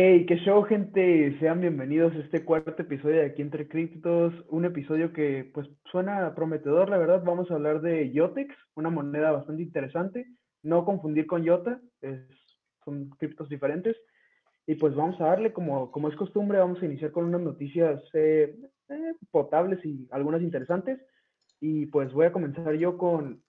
Hey, qué show, gente. Sean bienvenidos a este cuarto episodio de Aquí Entre Criptos. Un episodio que, pues, suena prometedor, la verdad. Vamos a hablar de Yotex, una moneda bastante interesante. No confundir con Yota, es, son criptos diferentes. Y pues vamos a darle, como, como es costumbre, vamos a iniciar con unas noticias eh, eh, potables y algunas interesantes. Y pues voy a comenzar yo con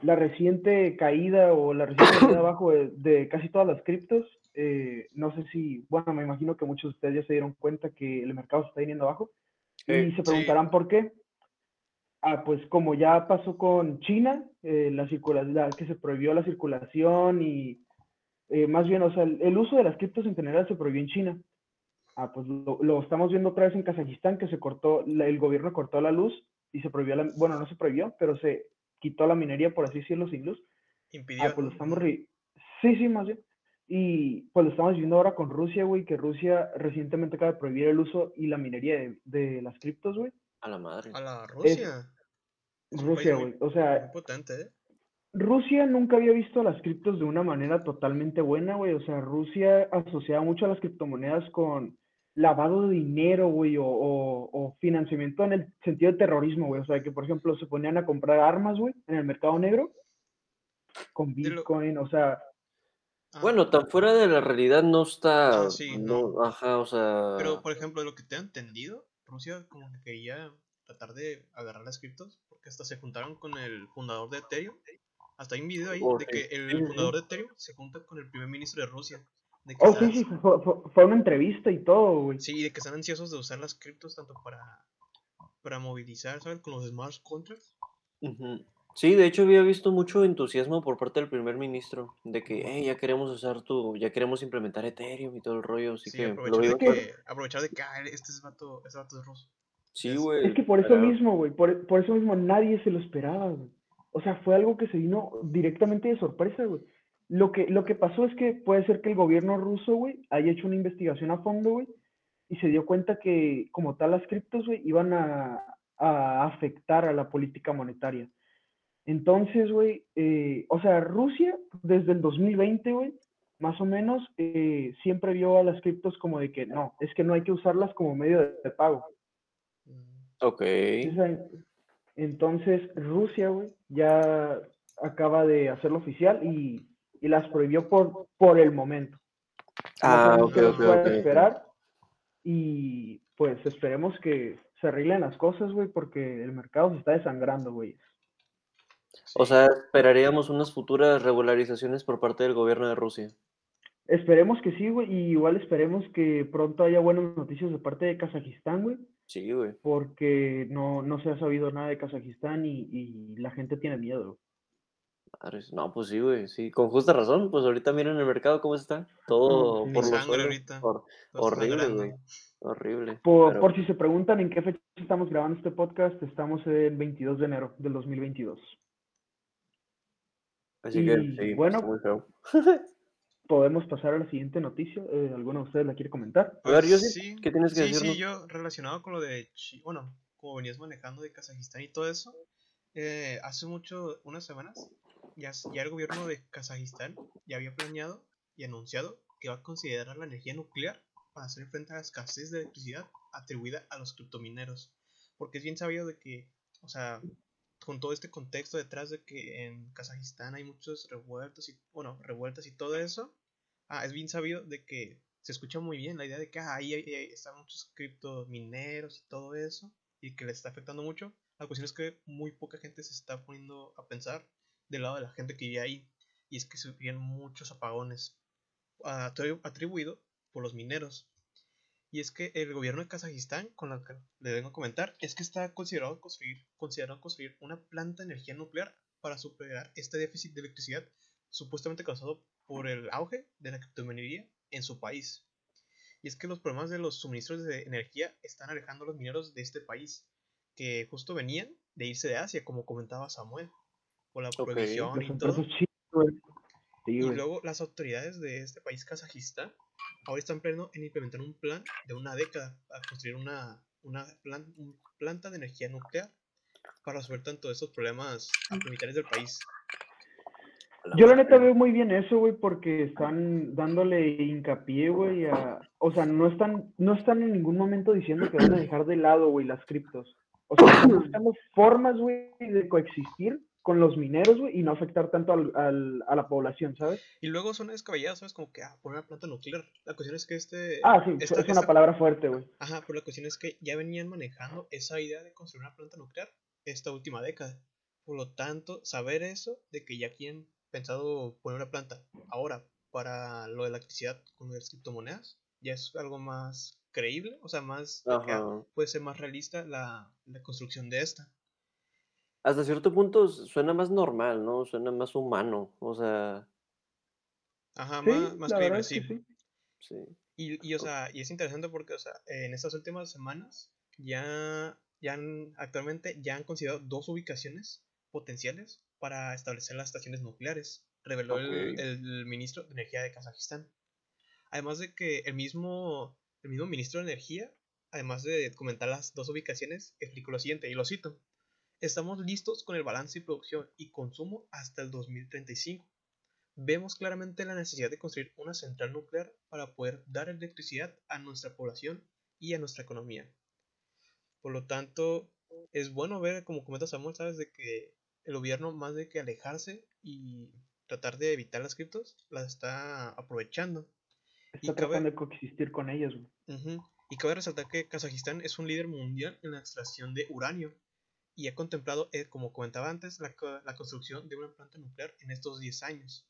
la reciente caída o la reciente caída abajo de, de casi todas las criptos. Eh, no sé si, bueno, me imagino que muchos de ustedes ya se dieron cuenta que el mercado se está viniendo abajo. y se preguntarán por qué. Ah, pues como ya pasó con China, eh, la circulación, que se prohibió la circulación y eh, más bien, o sea, el, el, uso de las criptos en general se prohibió en China. Ah, pues lo, lo estamos viendo otra vez en Kazajistán, que se cortó, la, el gobierno cortó la luz y se prohibió, la, bueno, no se prohibió, pero se quitó la minería, por así decirlo, sin luz. Impidió. Ah, pues lo estamos, sí, sí, más bien. Y pues lo estamos viendo ahora con Rusia, güey, que Rusia recientemente acaba de prohibir el uso y la minería de, de las criptos, güey. A la madre. A la Rusia. Es Rusia, güey. O sea, muy potente, ¿eh? Rusia nunca había visto las criptos de una manera totalmente buena, güey. O sea, Rusia asociaba mucho a las criptomonedas con lavado de dinero, güey, o, o, o, financiamiento en el sentido de terrorismo, güey. O sea, que por ejemplo se ponían a comprar armas, güey, en el mercado negro con Bitcoin, lo... o sea. Ah, bueno, tan fuera de la realidad no está. Ah, sí, no, no. Ajá, o sea. Pero, por ejemplo, de lo que te he entendido, Rusia como que quería tratar de agarrar las criptos porque hasta se juntaron con el fundador de Ethereum. Hasta hay un video ahí de que el fundador de Ethereum se junta con el primer ministro de Rusia. De que Oh, están- sí, sí, fue, fue- una entrevista y todo, güey. sí, de que están ansiosos de usar las criptos tanto para, para movilizar, ¿sabes? Con los smart contracts. Ujú. Sí, de hecho había visto mucho entusiasmo por parte del primer ministro de que, hey, ya queremos usar tu, ya queremos implementar Ethereum y todo el rollo, así Sí, que lo aprovechar de, veo que, aprovechar de que ah, este es vato, este vato es ruso. Sí, es- güey. Es que por eso pero- mismo, güey, por, por eso mismo nadie se lo esperaba, güey. O sea, fue algo que se vino directamente de sorpresa, güey. Lo que, lo que pasó es que puede ser que el gobierno ruso, güey, haya hecho una investigación a fondo, güey, y se dio cuenta que como tal las criptos, güey, iban a, a afectar a la política monetaria. Entonces, güey, eh, o sea, Rusia desde el 2020, güey, más o menos, eh, siempre vio a las criptos como de que no, es que no hay que usarlas como medio de, de pago. Mm, Ok. Entonces, Rusia, güey, ya acaba de hacerlo oficial y, y las prohibió por, por el momento. No Ah, sabemos ok, ok, ok. esperar y pues esperemos que se arreglen las cosas, güey, porque el mercado se está desangrando, güey. O sea, esperaríamos unas futuras regularizaciones por parte del gobierno de Rusia. Esperemos que sí, güey, y igual esperemos que pronto haya buenas noticias de parte de Kazajistán, güey, Sí, güey. porque no, no se ha sabido nada de Kazajistán y, y la gente tiene miedo. güey. No, pues sí, güey, sí, con justa razón, pues ahorita miren el mercado cómo está, todo por los sangre suelos, ahorita. horrible, güey, horrible, Por, pero por si se preguntan en qué fecha estamos grabando este podcast, estamos el 22 de enero del 2022. Así que y sí, bueno, está muy feo. Podemos pasar a la siguiente noticia. Eh, ¿Alguno de ustedes la quiere comentar? A ver, Yossi, sí, ¿qué tienes que sí, decirnos? sí, yo relacionado con lo de, Chi- bueno, como venías manejando de Kazajistán y todo eso, eh, hace mucho, unas semanas, ya, ya el gobierno de Kazajistán ya había planeado y anunciado que va a considerar la energía nuclear para hacer frente a la escasez de electricidad atribuida a los criptomineros. Porque es bien sabido de que, o sea, con todo este contexto detrás de que en Kazajistán hay muchos revueltos y, bueno, revueltas y todo eso, ah, es bien sabido de que se escucha muy bien la idea de que ah, ahí, están muchos criptomineros y todo eso, y que les está afectando mucho. La cuestión es que muy poca gente se está poniendo a pensar del lado de la gente que vive ahí, y es que se vienen muchos apagones ah, atribu- atribuido por los mineros. Y es que el gobierno de Kazajistán, con la que le vengo a comentar, es que está considerado construir, considerado construir una planta de energía nuclear para superar este déficit de electricidad supuestamente causado por el auge de la criptominería en su país. Y es que los problemas de los suministros de energía están alejando a los mineros de este país, que justo venían de irse de Asia, como comentaba Samuel, por la prohibición y todo. güey. Sí, Y luego las autoridades de este país, Kazajistán, ahora están pleno en implementar un plan de una década para construir una, una plan- un planta de energía nuclear para resolver tanto esos problemas ambientales del país. Yo la neta veo muy bien eso, güey, porque están dándole hincapié, güey, a... O sea, no están, no están en ningún momento diciendo que van a dejar de lado, güey, las criptos. O sea, están buscando formas, güey, de coexistir con los mineros, güey, y no afectar tanto al, al, a la población, ¿sabes? Y luego son descabelladas, ¿sabes? Como que, ah, poner una planta nuclear. La cuestión es que este... Ah, sí, esta- es una esta- palabra fuerte, güey. Ajá, pero la cuestión es que ya venían manejando esa idea de construir una planta nuclear esta última década. Por lo tanto, saber eso, de que ya quieren pensado poner una planta ahora para lo de la electricidad con las criptomonedas, ya es algo más creíble, o sea, más puede ser más realista la, la construcción de esta. Hasta cierto punto suena más normal, ¿no? Suena más humano. O sea, Ajá, Sí, más, más creíble, sí. sí. Y, y, o sea, y es interesante porque, o sea, en estas últimas semanas ya, ya han, actualmente ya han considerado dos ubicaciones potenciales para establecer las estaciones nucleares, reveló el, el ministro de Energía de Kazajistán. Además de que el mismo, el mismo ministro de Energía, además de comentar las dos ubicaciones, explicó lo siguiente, y lo cito. Estamos listos con el balance y producción y consumo hasta el 2035. Vemos claramente la necesidad de construir una central nuclear para poder dar electricidad a nuestra población y a nuestra economía. Por lo tanto, es bueno ver, como comenta Samuel, ¿sabes? De que el gobierno, más de que alejarse y tratar de evitar las criptos, las está aprovechando. Está Y cabe- tratando de coexistir con ellos, güey. Ujú. Y cabe resaltar que Kazajistán es un líder mundial en la extracción de uranio y ha contemplado, eh, como comentaba antes, la, co- la construcción de una planta nuclear en estos 10 años.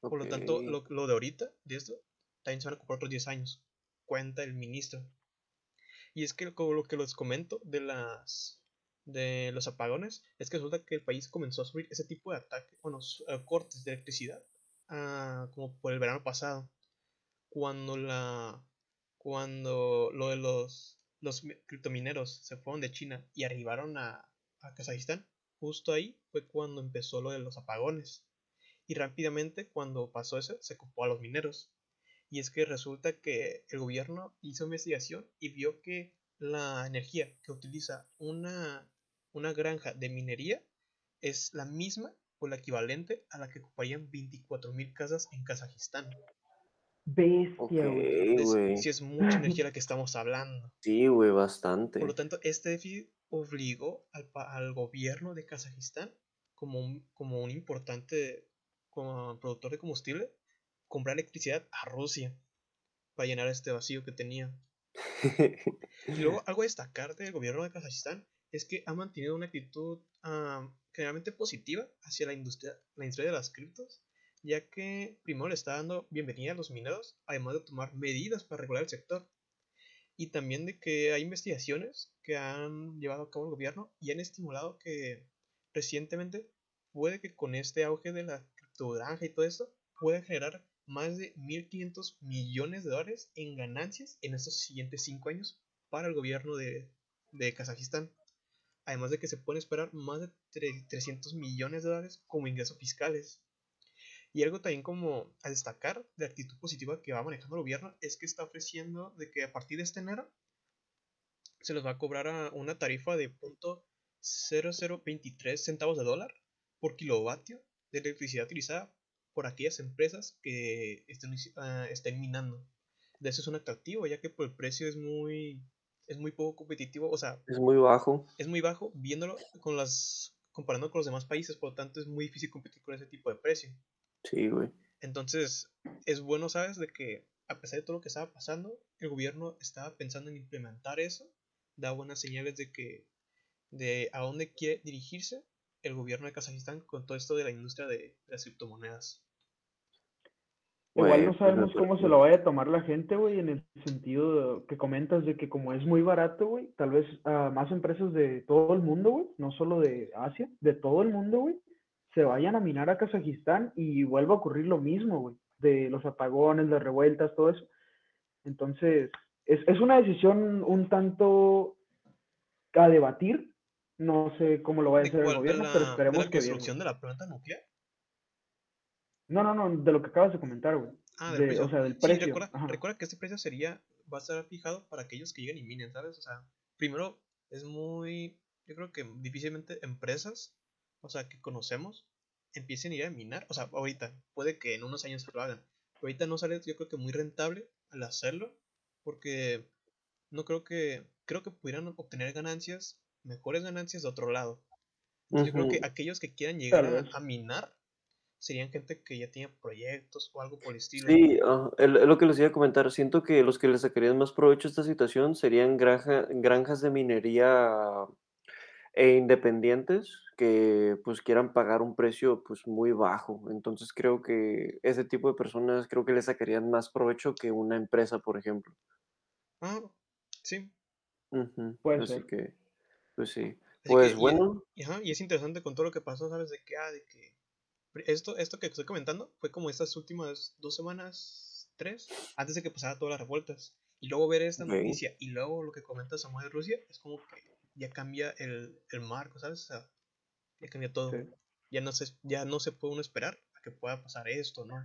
Por lo tanto, lo, lo de ahorita, de esto, también se van a ocupar otros 10 años. Cuenta el ministro. Y es que como lo que les comento de las de los apagones, es que resulta que el país comenzó a sufrir ese tipo de ataques, bueno, eh, cortes de electricidad, ah, como por el verano pasado, cuando la cuando lo de los los mi- criptomineros se fueron de China y arribaron a, a Kazajistán, justo ahí fue cuando empezó lo de los apagones. Y rápidamente cuando pasó eso se ocupó a los mineros. Y es que resulta que el gobierno hizo investigación y vio que la energía que utiliza una, una granja de minería es la misma o la equivalente a la que ocuparían 24.000 casas en Kazajistán. Bestia, güey. Si es mucha energía la que estamos hablando. Sí, güey, bastante. Por lo tanto, este déficit obligó al, al gobierno de Kazajistán, como un, como un importante como productor de combustible, comprar electricidad a Rusia para llenar este vacío que tenía. Y luego, algo a destacar del gobierno de Kazajistán es que ha mantenido una actitud ah, generalmente positiva hacia la industria, la industria de las criptos, ya que primero le está dando bienvenida a los mineros, además de tomar medidas para regular el sector. Y también de que hay investigaciones que han llevado a cabo el gobierno y han estimulado que recientemente puede que con este auge de la criptogranja y todo esto pueda generar más de 1.500 millones de dólares en ganancias en estos siguientes 5 años para el gobierno de, de Kazajistán. Además de que se pueden esperar más de tre- 300 millones de dólares como ingresos fiscales. Y algo también como a destacar de la actitud positiva que va manejando el gobierno es que está ofreciendo de que a partir de este enero se les va a cobrar a una tarifa de punto 0023 centavos de dólar por kilovatio de electricidad utilizada por aquellas empresas que estén, estén minando. De eso es un atractivo, ya que por el precio es muy, es muy poco competitivo, o sea, Es muy bajo. es muy bajo viéndolo con las, comparando con los demás países, por lo tanto es muy difícil competir con ese tipo de precio. Sí, güey. Entonces, es bueno, ¿sabes? De que a pesar de todo lo que estaba pasando, el gobierno estaba pensando en implementar eso, da buenas señales de que, de a dónde quiere dirigirse el gobierno de Kazajistán con todo esto de la industria de, las criptomonedas. Igual no pues, sabemos me cómo se lo vaya a tomar la gente, güey, en el sentido de- que comentas de que como es muy barato, güey, tal vez ah, más empresas de todo el mundo, güey, no solo de Asia, de todo el mundo, güey, se vayan a minar a Kazajistán y vuelva a ocurrir lo mismo, güey, de los apagones, las revueltas, todo eso. Entonces, es, es una decisión un tanto a debatir. No sé cómo lo va a ¿De hacer el? ¿De gobierno, la, pero de esperemos la que bien. de la planta nuclear? No, no, no, de lo que acabas de comentar, güey. Ah, del De- precio. o sea, del Sí, precio. recuerda, recuerda que este precio sería, va a estar fijado para aquellos que lleguen y minen, ¿sabes? O sea, primero es muy, yo creo que difícilmente empresas, o sea, que conocemos, empiecen a ir a minar, o sea, ahorita, puede que en unos años lo hagan, pero ahorita no sale, yo creo que muy rentable al hacerlo, porque no creo que, creo que pudieran obtener ganancias, mejores ganancias de otro lado. Entonces, Yo creo que aquellos que quieran llegar a, minar serían gente que ya tiene proyectos o algo por el estilo. Sí, ah, es lo que les iba a comentar. Siento que los que le sacarían más provecho a esta situación serían granja- granjas de minería e independientes que pues quieran pagar un precio pues muy bajo. Entonces creo que ese tipo de personas creo que le sacarían más provecho que una empresa, por ejemplo. Ah, sí. Ujú, Puede Así ser. que, pues sí. Así Pues que, bueno, y ajá, y es interesante con todo lo que pasó, ¿sabes? De que, ah, de que esto, esto que estoy comentando fue como estas últimas dos semanas, tres, antes de que pasara todas las revueltas. Y luego ver esta noticia y luego lo que comenta Samuel de Rusia, es como que ya cambia el, el marco, ¿sabes? O sea, ya cambia todo. Sí. Ya no se, ya no se puede uno esperar a que pueda pasar esto, ¿no?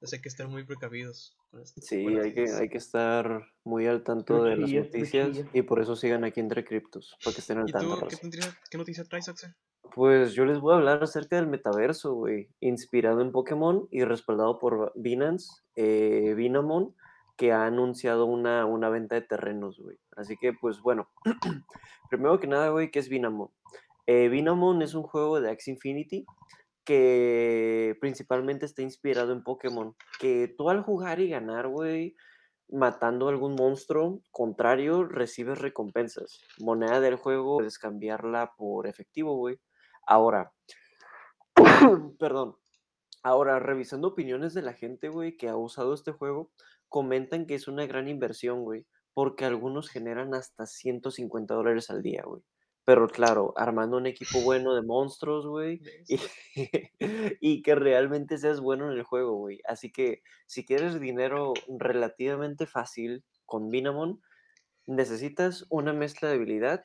Entonces hay que estar muy precavidos con esto. sí, hay que, hay que estar muy al tanto de las noticias y por eso sigan aquí entre criptos, para que estén al ¿Y tanto, tú qué noticia, qué noticia traes, Axel? Pues yo les voy a hablar acerca del metaverso, güey, inspirado en Pokémon y respaldado por Binance, eh, Binamon, que ha anunciado una, una venta de terrenos, güey. Así que, pues bueno, primero que nada, güey, ¿qué es Binamon? Eh, es un juego de Axie Infinity que principalmente está inspirado en Pokémon, que tú al jugar y ganar, güey, matando a algún monstruo contrario, recibes recompensas. Moneda del juego, puedes cambiarla por efectivo, güey. Ahora, perdón. Ahora, revisando opiniones de la gente, güey, que ha usado este juego, comentan que es una gran inversión, güey, porque algunos generan hasta 150 dólares al día, güey. Pero claro, armando un equipo bueno de monstruos, güey, y, y que realmente seas bueno en el juego, güey. Así que si quieres dinero relativamente fácil con Binamon, necesitas una mezcla de habilidad,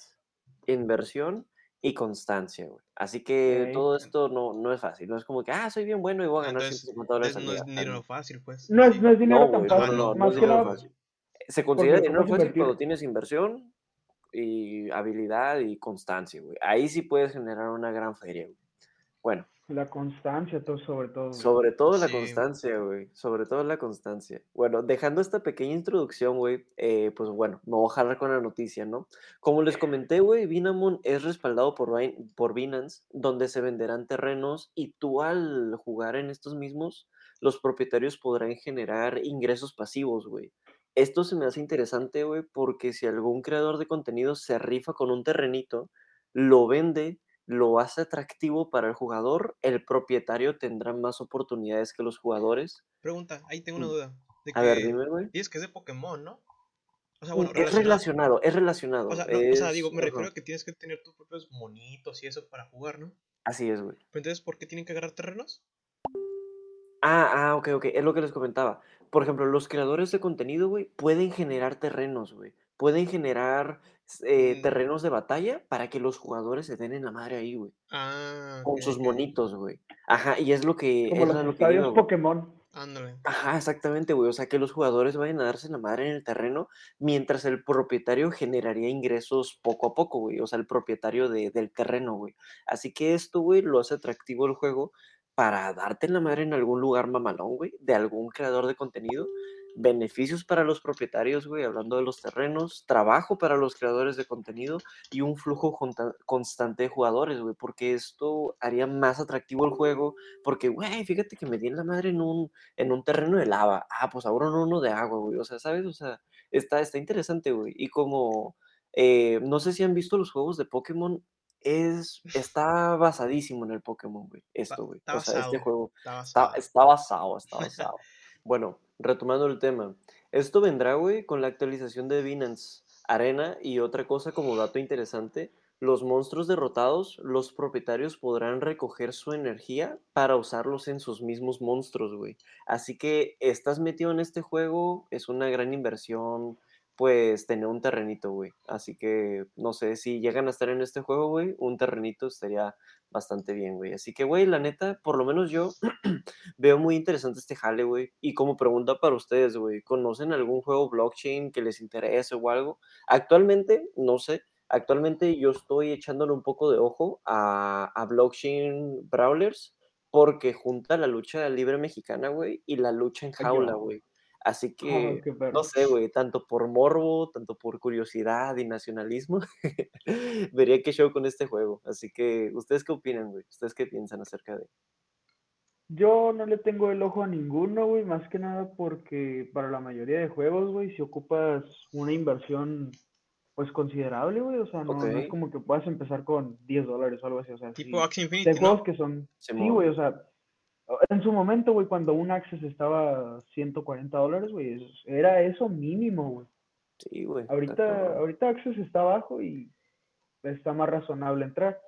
inversión y constancia, güey. Así que todo esto no, no es fácil. No es como que, ah, soy bien bueno y voy a Ah, ganar entonces, 150 dólares no es día. dinero Ah, fácil, pues. No es, no es dinero No, tan fácil. no, no, es dinero fácil. Se considera dinero fácil cuando tienes inversión y habilidad y constancia, güey. Ahí sí puedes generar una gran feria, güey. Bueno, La constancia, todo sobre todo, güey. sobre todo la Sí. constancia, güey. Sobre todo la constancia. Bueno, dejando esta pequeña introducción, güey, eh, pues bueno, me voy a jalar con la noticia, ¿no? Como les comenté, güey, Binamon es respaldado por, Bin- por Binance, donde se venderán terrenos y tú al jugar en estos mismos, los propietarios podrán generar ingresos pasivos, güey. Esto se me hace interesante, güey, porque si algún creador de contenido se rifa con un terrenito, lo vende lo hace atractivo para el jugador, el propietario tendrá más oportunidades que los jugadores. Pregunta, ahí tengo una Mm, duda. De A ver, dime, güey. dices que es de Pokémon, ¿no? O sea, Mm, bueno, Es relacionado. relacionado, es O relacionado. sea, no, o sea, digo, Es, me refiero a que tienes que tener tus propios monitos y eso para jugar, ¿no? así es, güey. Pero entonces, ¿por qué tienen que agarrar terrenos? Ah, ah, ok, ok, es lo que les comentaba. Por ejemplo, los creadores de contenido, güey, pueden generar terrenos, güey. Pueden generar eh, Mm, terrenos de batalla para que los jugadores se den en la madre ahí, güey. ah, Con sus monitos, güey. Ajá, y es lo que, Como es los lo que. Pokémon. Ándale. Ajá, exactamente, güey. O sea, que los jugadores vayan a darse la madre en el terreno, mientras el propietario generaría ingresos poco a poco, güey. O sea, el propietario de- del terreno, güey. Así que esto, güey, lo hace atractivo el juego para darte en la madre en algún lugar mamalón, güey, de algún creador de contenido. Beneficios para los propietarios, güey, hablando de los terrenos, trabajo para los creadores de contenido y un flujo constante de jugadores, güey, porque esto haría más atractivo el juego, porque, güey, fíjate que me di en la madre en un, en un terreno de lava. Ah, pues ahora en uno de agua, güey. O sea, ¿sabes? O sea, está, está interesante, güey. Y como, eh, no sé si han visto los juegos de Pokémon, es, está basadísimo en el Pokémon, güey. Esto, güey. O sea, este juego Está está, basado. está basado, está basado. Bueno, retomando el tema. Esto vendrá, güey, con la actualización de Binance Arena y otra cosa como dato interesante. Los monstruos derrotados, los propietarios podrán recoger su energía para usarlos en sus mismos monstruos, güey. Así que estás metido en este juego, es una gran inversión, pues tener un terrenito, güey. Así que no sé si llegan a estar en este juego, güey, un terrenito estaría bastante bien, güey. Así que, güey, la neta, por lo menos yo veo muy interesante este jale, güey. Y como pregunta para ustedes, güey, ¿conocen algún juego blockchain que les interese o algo? Actualmente, no sé. Actualmente yo estoy echándole un poco de ojo a, a blockchain brawlers porque junta la lucha libre mexicana, güey, y la lucha en jaula, güey. Así Oh, que, no sé, güey, tanto por morbo, tanto por curiosidad y nacionalismo, vería qué show con este juego. Así que, ¿ustedes qué opinan, güey? ¿Ustedes qué piensan acerca de? Yo no le tengo el ojo a ninguno, güey, más que nada porque para la mayoría de juegos, güey, si ocupas una inversión, pues considerable, güey, o sea, no, no es como que puedas empezar con 10 dólares o algo así, o sea, Tipo sí. De Infinity, juegos ¿no? que son, sí, güey, o sea, en su momento, güey, cuando un Access estaba a 140 dólares, güey, era eso mínimo, güey. Sí, güey. está Ahorita, ahorita Access está abajo y está más razonable entrar,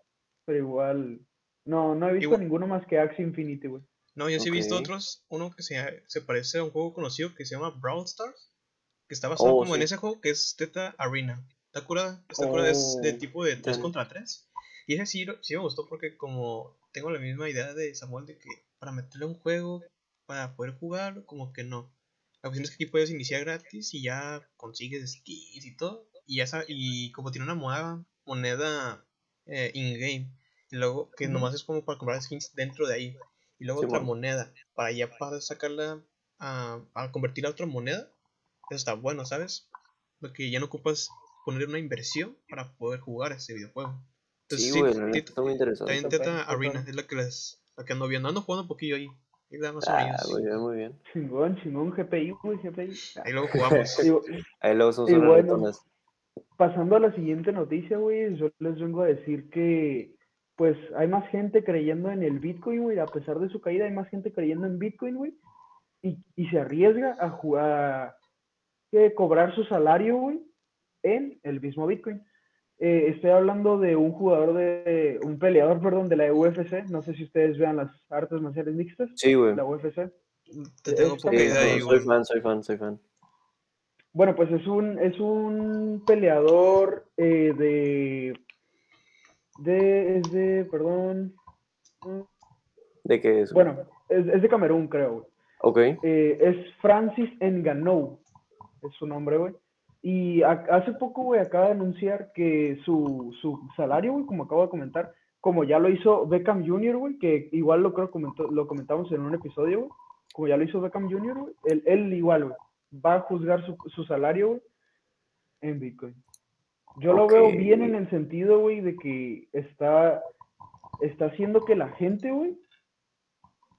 pero igual, no, no he visto Igual- ninguno más que Axie Infinity, güey. No, yo sí he visto otros. Uno que se, se parece a un juego conocido que se llama Brawl Stars. Que está basado Oh, como en ese juego que es Teta Arena. ¿Te acuerdas? ¿Te acuerdas? Es de Oh, tipo de 3 ya. contra 3. Y ese sí, lo- sí me gustó porque como tengo la misma idea de Samuel de que para meterle un juego, para poder jugar, como que no. La cuestión es que aquí puedes iniciar gratis y ya consigues skins y todo. Y, ya sa- y como tiene una moneda, moneda eh, in-game. Y luego que nomás es como para comprar skins dentro de ahí. Y luego otra moneda. Para ya para sacarla a, a convertirla a otra moneda. Eso está bueno, ¿sabes? Porque ya no ocupas poner una inversión para poder jugar ese videojuego. Entonces, Sí, güey, la Tit- neta está muy interesante. también Arena es la que, les, la que ando viendo. Ando jugando un poquillo ahí. Ahí da más o Ah, muy bien, muy bien. Chingón, chingón, GPI, güey, GPI. Ah, Ahí luego jugamos. y- Ahí luego son solo bueno, pasando a la siguiente noticia, güey, yo les vengo a decir que, pues, hay más gente creyendo en el Bitcoin, güey, a pesar de su caída, hay más gente creyendo en Bitcoin, güey, y, y se arriesga a jugar, que cobrar su salario, güey, en el mismo Bitcoin. Eh, estoy hablando de un jugador de, un peleador, perdón, de la UFC, no sé si ustedes vean las artes marciales mixtas, Sí, güey. la UFC. Te tengo Sí, bueno. ahí, soy fan, soy fan, soy fan. Bueno, pues es un, es un peleador eh, de, de, es de, perdón, ¿De qué es? bueno, es, es de Camerún, creo, güey. Ok. Eh, es Francis Ngannou, es su nombre, güey. Y a- hace poco, güey, acaba de anunciar que su, su salario, güey, como acabo de comentar, como ya lo hizo Beckham Jr., güey, que igual lo creo comentó, lo comentamos en un episodio, güey, como ya lo hizo Beckham Jr., güey, él, él igual, güey, va a juzgar su, su salario, güey, en Bitcoin. Yo lo veo bien en el sentido, güey, de que está, está haciendo que la gente, güey,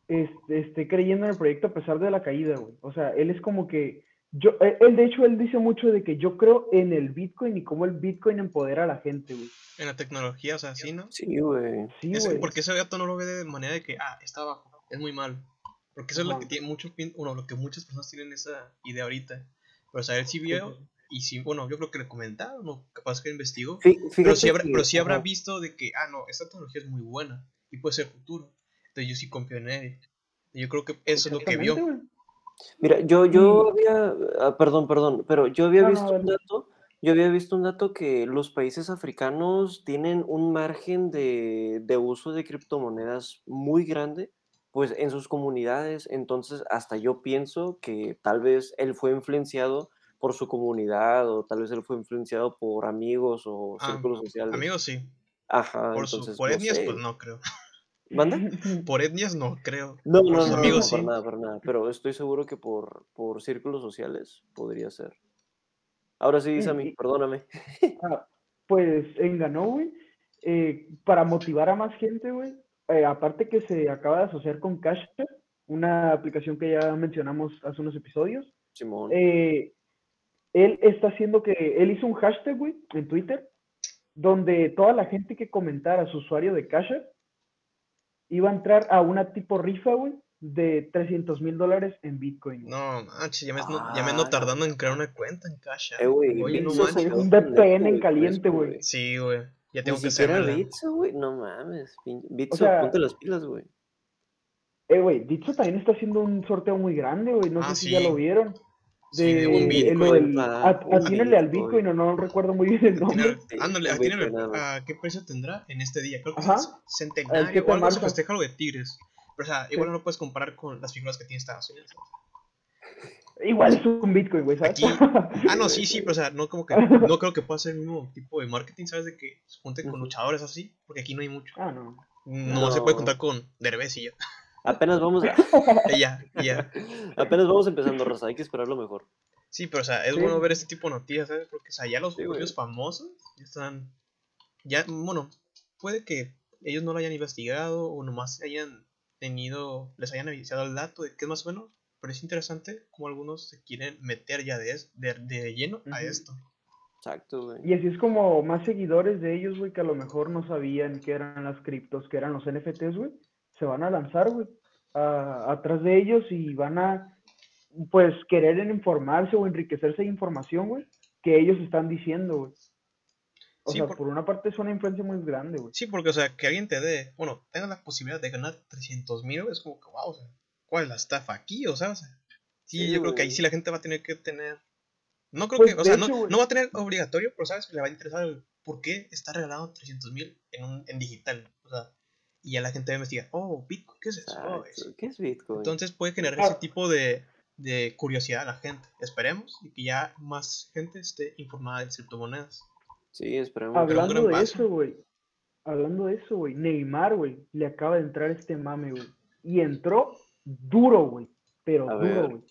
este, esté creyendo en el proyecto a pesar de la caída, güey. O sea, él es como que, yo, eh, él de hecho, él dice mucho de que yo creo en el Bitcoin y cómo el Bitcoin empodera a la gente, güey. En la tecnología, o sea, sí, ¿no? Sí, güey. Sí, Es- güey. porque ese gato no lo ve de manera de que, ah, está abajo, es muy malo. Porque eso es lo que tiene mucho, pin- bueno, lo que muchas personas tienen esa idea ahorita. Pero o sea, él sí vio, y sí, bueno, yo creo que le comentaron, o capaz que investigó. Pero sí, habrá, que- pero sí habrá ajá. visto de que, ah, no, esta tecnología es muy buena y puede ser futuro. Entonces yo sí confío en él. Yo creo que eso es lo que vio. Güey. Mira, yo, yo había, ah, perdón, perdón, pero yo había No, no, visto un dato, yo había visto un dato que los países africanos tienen un margen de, de uso de criptomonedas muy grande, pues en sus comunidades, entonces hasta yo pienso que tal vez él fue influenciado por su comunidad o tal vez él fue influenciado por amigos o Ah, círculos sociales. Amigos, sí. Ajá, Por, su, entonces por no etnias, sé. pues no creo. ¿Banda? Por etnias, no creo. No, Por no, no, no, amigos, no, sí. para nada, para nada. Pero estoy seguro que por, por círculos sociales podría ser. Ahora sí, Mm, Sammy, perdóname. Ah, pues enganó, güey, eh, para motivar a más gente, güey. eh, aparte que se acaba de asociar con Cash, una aplicación que ya mencionamos hace unos episodios. Simón. eh, él está haciendo que, él hizo un hashtag, güey, en Twitter, donde toda la gente que comentara su usuario de Cash App iba a entrar a una tipo rifa, güey, de 300 mil dólares en Bitcoin. güey. No, manches, ya me, ando- ya me ando Ah, tardando en crear una cuenta en Cash. App. Eh, güey, Oye, no manches. Un VPN en caliente, güey. Sí, güey. Ya tengo Ni que hacérmela. Bitso, güey, no mames. Bitso, sea- ponte las pilas, güey. Eh, güey, Bitso también está haciendo un sorteo muy grande, güey. No Ah, sé si ya lo vieron. Sí, de un eh, lo Bitcoin. del- at- un atínenle al Bitcoin. O no recuerdo muy bien el nombre. Atínale- Sí, Ándale, un atínale a qué precio tendrá en este día. Creo que Ajá. es El centenario 7 o algo se festeja lo de Tigres. Pero, o sea, igual no lo puedes comparar con las figuras que tiene Estados Unidos. Igual es un Bitcoin, güey, ¿sabes? Aquí- Ah, no, sí, sí, pero o sea, no como que no creo que pueda ser el mismo tipo de marketing, ¿sabes? De que se junten con luchadores así, porque aquí no hay mucho. ah, no. No, se No. puede contar con Derbez y ya. Apenas vamos, a- ya, ya. apenas vamos empezando, Rosa. Hay que esperar lo mejor. Sí, pero o sea, es Sí. bueno ver este tipo de noticias, ¿sabes? Porque, o sea, ya los Sí, propios famosos ya están. Ya, bueno, puede que ellos no lo hayan investigado o nomás hayan tenido, les hayan avisado el dato de que es más o menos, pero es interesante como algunos se quieren meter ya de, es- de, de lleno a esto. Exacto, güey. Y así es como más seguidores de ellos, güey, que a lo mejor no sabían qué eran las criptos, qué eran los NFTs, güey, se van a lanzar, güey, a- atrás de ellos y van a, pues, querer en informarse o enriquecerse de información, güey, que ellos están diciendo, güey. O Sí, sea, por- por una parte es una influencia muy grande, güey. Sí, porque, o sea, que alguien te dé, bueno, tenga la posibilidad de ganar 300 mil, es como que, wow, o sea, ¿cuál es la estafa aquí? O sea, o sea, sí, Sí, yo creo que ahí sí la gente va a tener que tener, no creo Pues, que, o sea, hecho, no, no va a tener obligatorio, pero sabes que le va a interesar el por qué está regalando 300 mil en, un- en digital, o sea, y ya la gente va a investigar, oh, Bitcoin, ¿qué es eso? Oh. ¿Qué es Bitcoin? Entonces puede generar ese tipo de, de curiosidad a la gente, esperemos, y que ya más gente esté informada de criptomonedas. sí, esperemos. Hablando de paso. eso, güey. Hablando de eso, güey. Neymar, güey. Le acaba de entrar este mame, güey. Y entró duro, güey. Pero A duro, güey.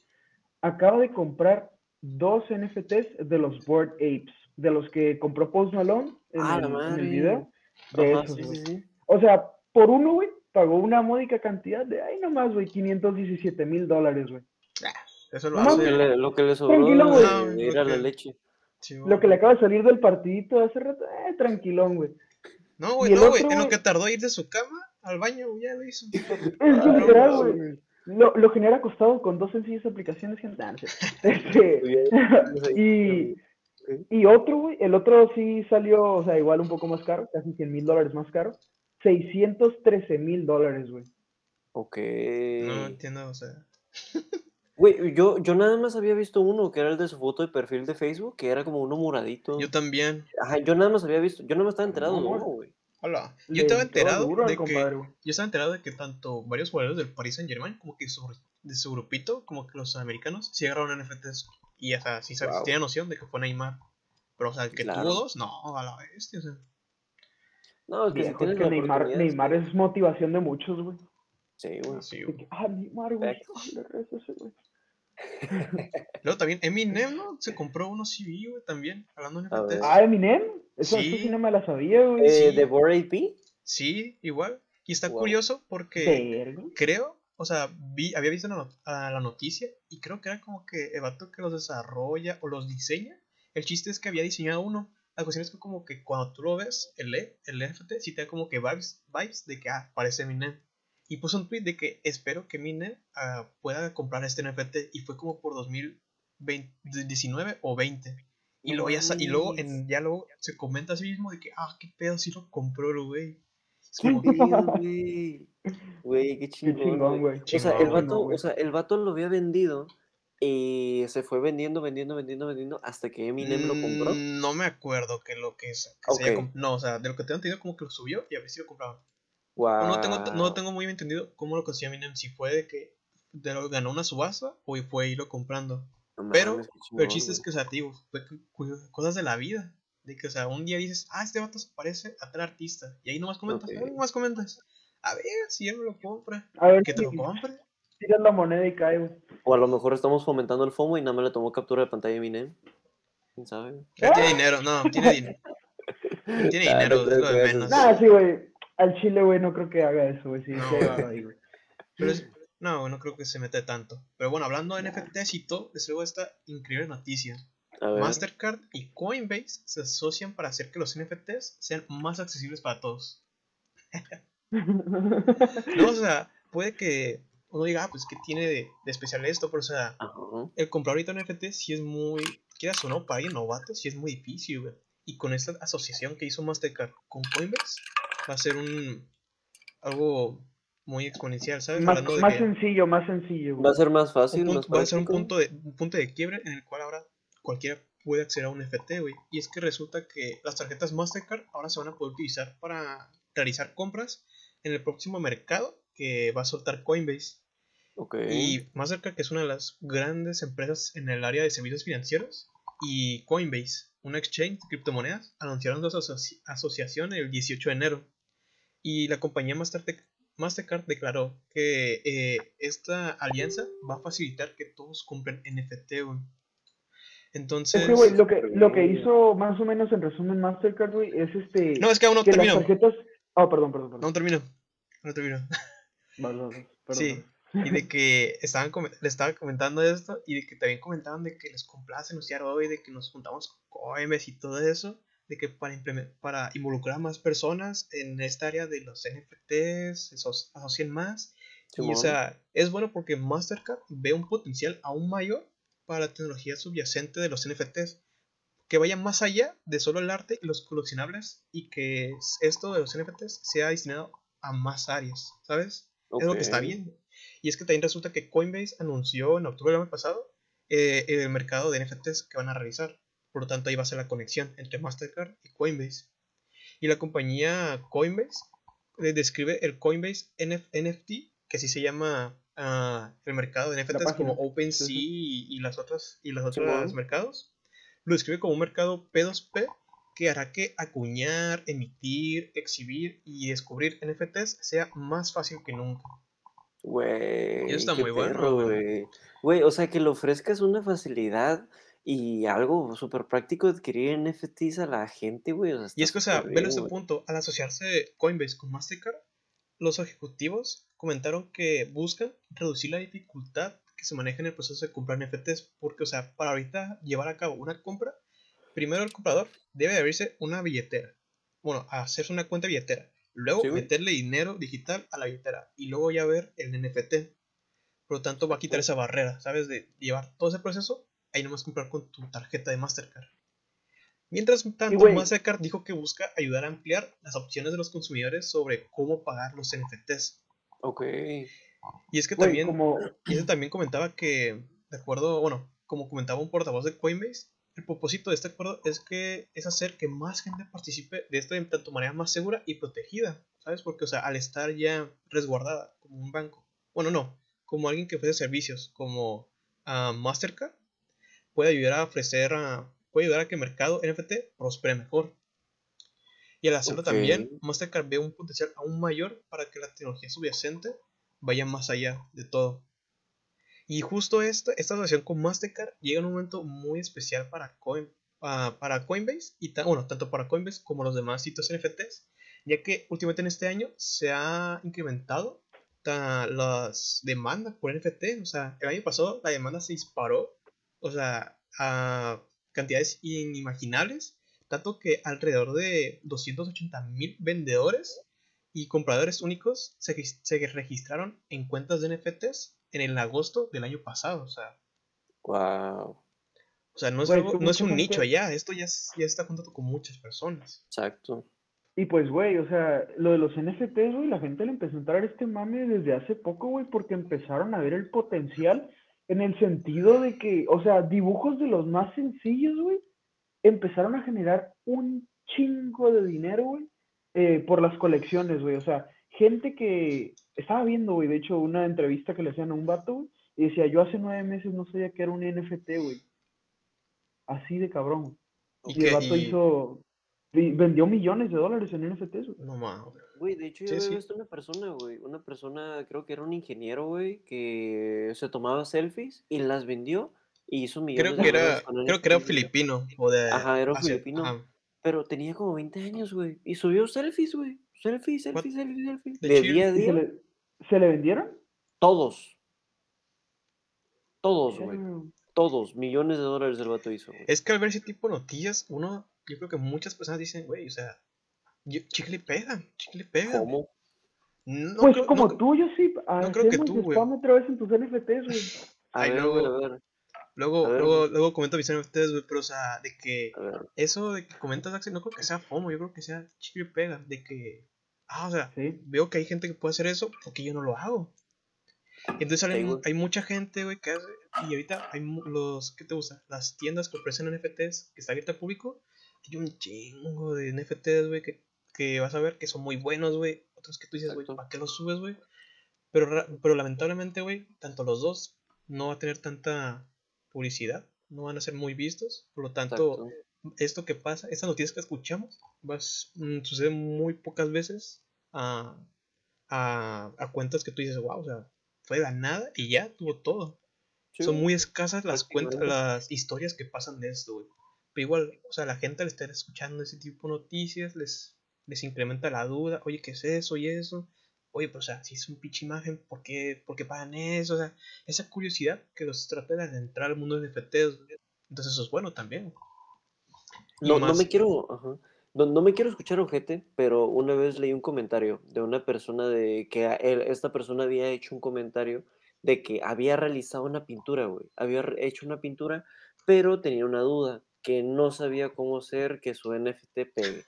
Acaba de comprar dos NFTs de los Board Apes. De los que compró Post Malone en, Ah, el, la en el video. De Ajá, esos, sí, sí. O sea, por uno, güey, pagó una módica cantidad de, ay, nomás, güey, 517 mil dólares, güey. Eso lo No Lo hace... le, lo que le sobró Tranquilo, de, güey. de ir a la Ok. leche. sí, Lo que le acaba de salir del partidito hace rato, eh, tranquilón, güey. No, Y güey, el no, güey. otro, En lo que tardó ir de su cama al baño, ya lo hizo. Es Ah, literal, güey. Lo, lo genera acostado con dos sencillas aplicaciones no sé. Este, y, y otro, güey, el otro sí salió, o sea, igual un poco más caro, casi 100 mil dólares más caro. 613 mil dólares, güey. Ok. No entiendo, o sea. Güey, yo, yo nada más había visto uno, que era el de su foto de perfil de Facebook, que era como uno moradito. Yo también. Ajá, yo nada más había visto, yo no me estaba enterado de No, uno, güey. Hola. Yo estaba enterado duro de que. compadre. Yo estaba enterado de que tanto varios jugadores del Paris Saint Germain como que su, de su grupito, como que los americanos, sí agarraron NFTs. Y o sea, sí sabes, Wow. tenía noción de que fue Neymar. Pero o sea, que Claro. tuvo dos, no, a la bestia, o sea. No, es que si es que la Neymar, Neymar sí. es motivación de muchos, güey. Sí, güey. Sí, güey. que, Ah, Neymar, güey. Facts. ah, le rezo a ese, güey. Luego también Eminem, ¿no? Se compró uno CV, güey, también, hablando de. NFTs. Ah, Eminem. Eso, eso Sí. sí no me la sabía, güey. Eh, Sí. ¿De Bored AP? Sí, igual. Y está Wow. curioso porque Verga. creo, o sea, vi, había visto la, not- a la noticia y creo que era como que el vato que los desarrolla o los diseña. El chiste es que había diseñado uno. La cuestión es que como que cuando tú lo ves, el, E- el NFT, sí te da como que vibes, vibes de que, ah, parece Eminem. Y puso un tweet de que espero que Eminem ah, pueda comprar este NFT y fue como por 2019 o 20. Y luego, ya, y luego, en, ya luego se comenta a sí mismo de que, ah, qué pedo, si lo compró el güey. Es ¿Qué como, pedo, güey? Güey, qué chingón, güey. O sea, el vato, güey. o sea, el vato lo había vendido y se fue vendiendo, vendiendo, vendiendo, vendiendo hasta que Eminem lo compró. Mm, No me acuerdo que lo que, es, que se No, o sea, de lo que tengo entendido, como que lo subió y a ver si lo compraban. Wow. No, tengo, no tengo muy bien entendido cómo lo consiguió Eminem. Si fue de que de lo- ganó una subasta o fue irlo comprando. No pero- el chiste es que, o sea, fue cosas de la vida. De que, o sea, un día dices, ah, este vato se parece a tal artista. Y ahí nomás comentas, Ok. ah, nomás comentas. A ver si él me lo compra. A ver Que te lo compre. Tiras la moneda y cae, güey. O a lo mejor estamos fomentando el FOMO y nada más le tomó captura de pantalla a Eminem. ¿Quién sabe? Ya tiene dinero, no, tiene dinero. Tiene no dinero, es lo que de eso menos. Nah, sí, güey. Al chile, güey, no creo que haga eso, güey. Sí, No, güey. güey. Pero es- no, no creo que se mete tanto. Pero bueno, hablando de NFTs y todo, les traigo esta increíble noticia. Mastercard y Coinbase se asocian para hacer que los NFTs sean más accesibles para todos. No, o sea, puede que uno diga, ah, pues que tiene de, de especial esto, pero o sea, el comprar ahorita un NFT sí es muy, quieras o no, para alguien novato, sí es muy difícil, güey. Y con esta asociación que hizo Mastercard con Coinbase, va a ser un, algo muy exponencial, ¿sabes? más, Hablando de más que- sencillo, más sencillo, Va güey. a ser más un fácil, punto- más va a ser un punto, de, un punto de quiebre en el cual ahora cualquiera puede acceder a un NFT, güey. Y es que resulta que las tarjetas Mastercard ahora se van a poder utilizar para realizar compras en el próximo mercado que va a soltar Coinbase. Ok. Y Mastercard, que es una de las grandes empresas en el área de servicios financieros, y Coinbase, una exchange de criptomonedas, anunciaron su asoci- asociación el 18 de enero. Y la compañía Mastertech Mastercard declaró que eh, esta alianza va a facilitar que todos compren NFT, güey. Entonces. Es que, güey, lo que, lo que hizo más o menos en resumen Mastercard, güey, es este. No, es que aún no termino. tarjetas. Ah, perdón, perdón, perdón. No termino. No termino. Sí. Y de que estaban le estaba comentando esto y de que también comentaban de que les complace anunciar hoy de que nos juntamos con Coinbase y todo eso, de que para, para involucrar a más personas en esta área de los NFTs, asocien más. Y o sea, es bueno porque Mastercard ve un potencial aún mayor para la tecnología subyacente de los NFTs, que vaya más allá de solo el arte y los coleccionables y que esto de los NFTs sea destinado a más áreas, ¿sabes? Es lo que está bien. Y es que también resulta que Coinbase anunció en octubre del año pasado eh, el mercado de NFTs que van a realizar. Por lo tanto, ahí va a ser la conexión entre Mastercard y Coinbase. Y la compañía Coinbase eh, describe el Coinbase NF NFT, que así se llama ah, el mercado de NFTs como. OpenSea y, y las otras y los otros mercados. Lo describe como un mercado P2P que hará que acuñar, emitir, exhibir y descubrir NFTs sea más fácil que nunca. Güey, está qué muy bueno, perro, güey. güey. O sea, que le ofrezcas una facilidad y algo súper práctico de adquirir NFTs a la gente, güey. O sea, Y es que, o sea, velo güey. punto, al asociarse Coinbase con Mastercard, los ejecutivos comentaron que buscan reducir la dificultad que se maneja en el proceso de comprar NFTs, porque, o sea, para ahorita llevar a cabo una compra, primero el comprador debe de abrirse una billetera, bueno, hacerse una cuenta billetera, luego Sí, meterle dinero digital a la billetera y luego ya ver el NFT. Por lo tanto, va a quitar esa barrera, ¿sabes? De llevar todo ese proceso, ahí nomás comprar con tu tarjeta de Mastercard. Mientras tanto. Mastercard dijo que busca ayudar a ampliar las opciones de los consumidores sobre cómo pagar los NFTs. Ok. Y es que Güey, también, como. y eso también comentaba que, de acuerdo, bueno, como comentaba un portavoz de Coinbase, el propósito de este acuerdo es que es hacer que más gente participe de esto de tanto manera más segura y protegida, ¿sabes? Porque, o sea, al estar ya resguardada como un banco, bueno, no, como alguien que ofrece servicios como ah, Mastercard, puede ayudar a ofrecer, a- puede ayudar a que el mercado NFT prospere mejor. Y al hacerlo también, Mastercard ve un potencial aún mayor para que la tecnología subyacente vaya más allá de todo. Y justo esta, esta asociación con Mastercard llega en un momento muy especial para, Coin, ah, para Coinbase, y bueno, tanto para Coinbase como los demás sitios NFTs, ya que últimamente en este año se ha incrementado ta- las demandas por NFT. O sea, el año pasado la demanda se disparó, o sea, a cantidades inimaginables, tanto que alrededor de 280 mil vendedores y compradores únicos se, se registraron en cuentas de NFTs en el agosto del año pasado. O sea, Wow. o sea no es, algo- no un gente- nicho allá, esto ya, ya está juntando con muchas personas. Exacto. Y pues, güey, o sea, lo de los NFTs, güey, la gente le empezó a entrar este mame desde hace poco, güey, porque empezaron a ver el potencial en el sentido de que, o sea, dibujos de los más sencillos, güey, empezaron a generar un chingo de dinero, güey, eh, por las colecciones, güey. O sea, gente que estaba viendo, güey, de hecho, una entrevista que le hacían a un vato, güey, y decía, yo hace nueve meses no sabía que era un NFT, güey. Así de cabrón. Y Y el vato y- hizo, vendió millones de dólares en NFTs, güey. No mames. Güey, de hecho yo Sí, había sí. visto una persona, güey, una persona, creo que era un ingeniero, güey, que se tomaba selfies y las vendió y hizo millones Creo de que era, dólares con creo que era filipino. O de Ajá, era un Asia, filipino. ajá. Pero tenía como 20 años, güey, y subió selfies, güey, selfies, selfies, selfies, selfies. De De día a ¿Y se día, le, se le vendieron? todos. Todos, güey, todos, millones de dólares el vato hizo, güey. Es que al ver ese tipo de noticias, uno, yo creo que muchas personas dicen, güey, o sea, yo- chicle pega, chicle pega. ¿Cómo? No pues creo- como tú, yo sí. no creo que tú, güey. otra vez en tus NFTs, güey. A Ay, ver, luego- güey, a ver, Luego, A ver, luego, luego comento mis ustedes, güey, pero o sea, de que eso de que comentas, Axel, no creo que sea FOMO, yo creo que sea chicle pega, de que, ah, o sea, Sí. veo que hay gente que puede hacer eso, porque yo no lo hago. Entonces güey. hay mucha gente, güey, que hace, y ahorita hay los, ¿qué te gusta? Las tiendas que ofrecen NFTs, que está abierta al público, hay un chingo de NFTs, güey, que, que vas a ver que son muy buenos, güey, otros que tú dices, güey. ¿para qué los subes, güey? Pero, pero lamentablemente, güey, tanto los dos no va a tener tanta publicidad, no van a ser muy vistos, por lo tanto, Exacto. Esto que pasa, estas noticias que escuchamos, vas, mm, sucede muy pocas veces a, a, a cuentas que tú dices, wow, o sea, fue de la nada y ya tuvo todo. Son muy escasas las cuentas, las historias que pasan de esto, güey. Pero igual, o sea, la gente al estar escuchando ese tipo de noticias les, les incrementa la duda, oye, ¿qué es eso y eso? Oye, pues, o sea, si es un pinche imagen, ¿por qué, por qué pagan eso? O sea, esa curiosidad que los trata de entrar al mundo de NFTs, güey. Entonces eso es bueno también. No, no me quiero, ajá. No, no me quiero escuchar ojete, pero una vez leí un comentario de una persona de que a él- esta persona había hecho un comentario de que había realizado una pintura, güey. Había hecho una pintura, pero tenía una duda, que no sabía cómo hacer que su NFT pegue.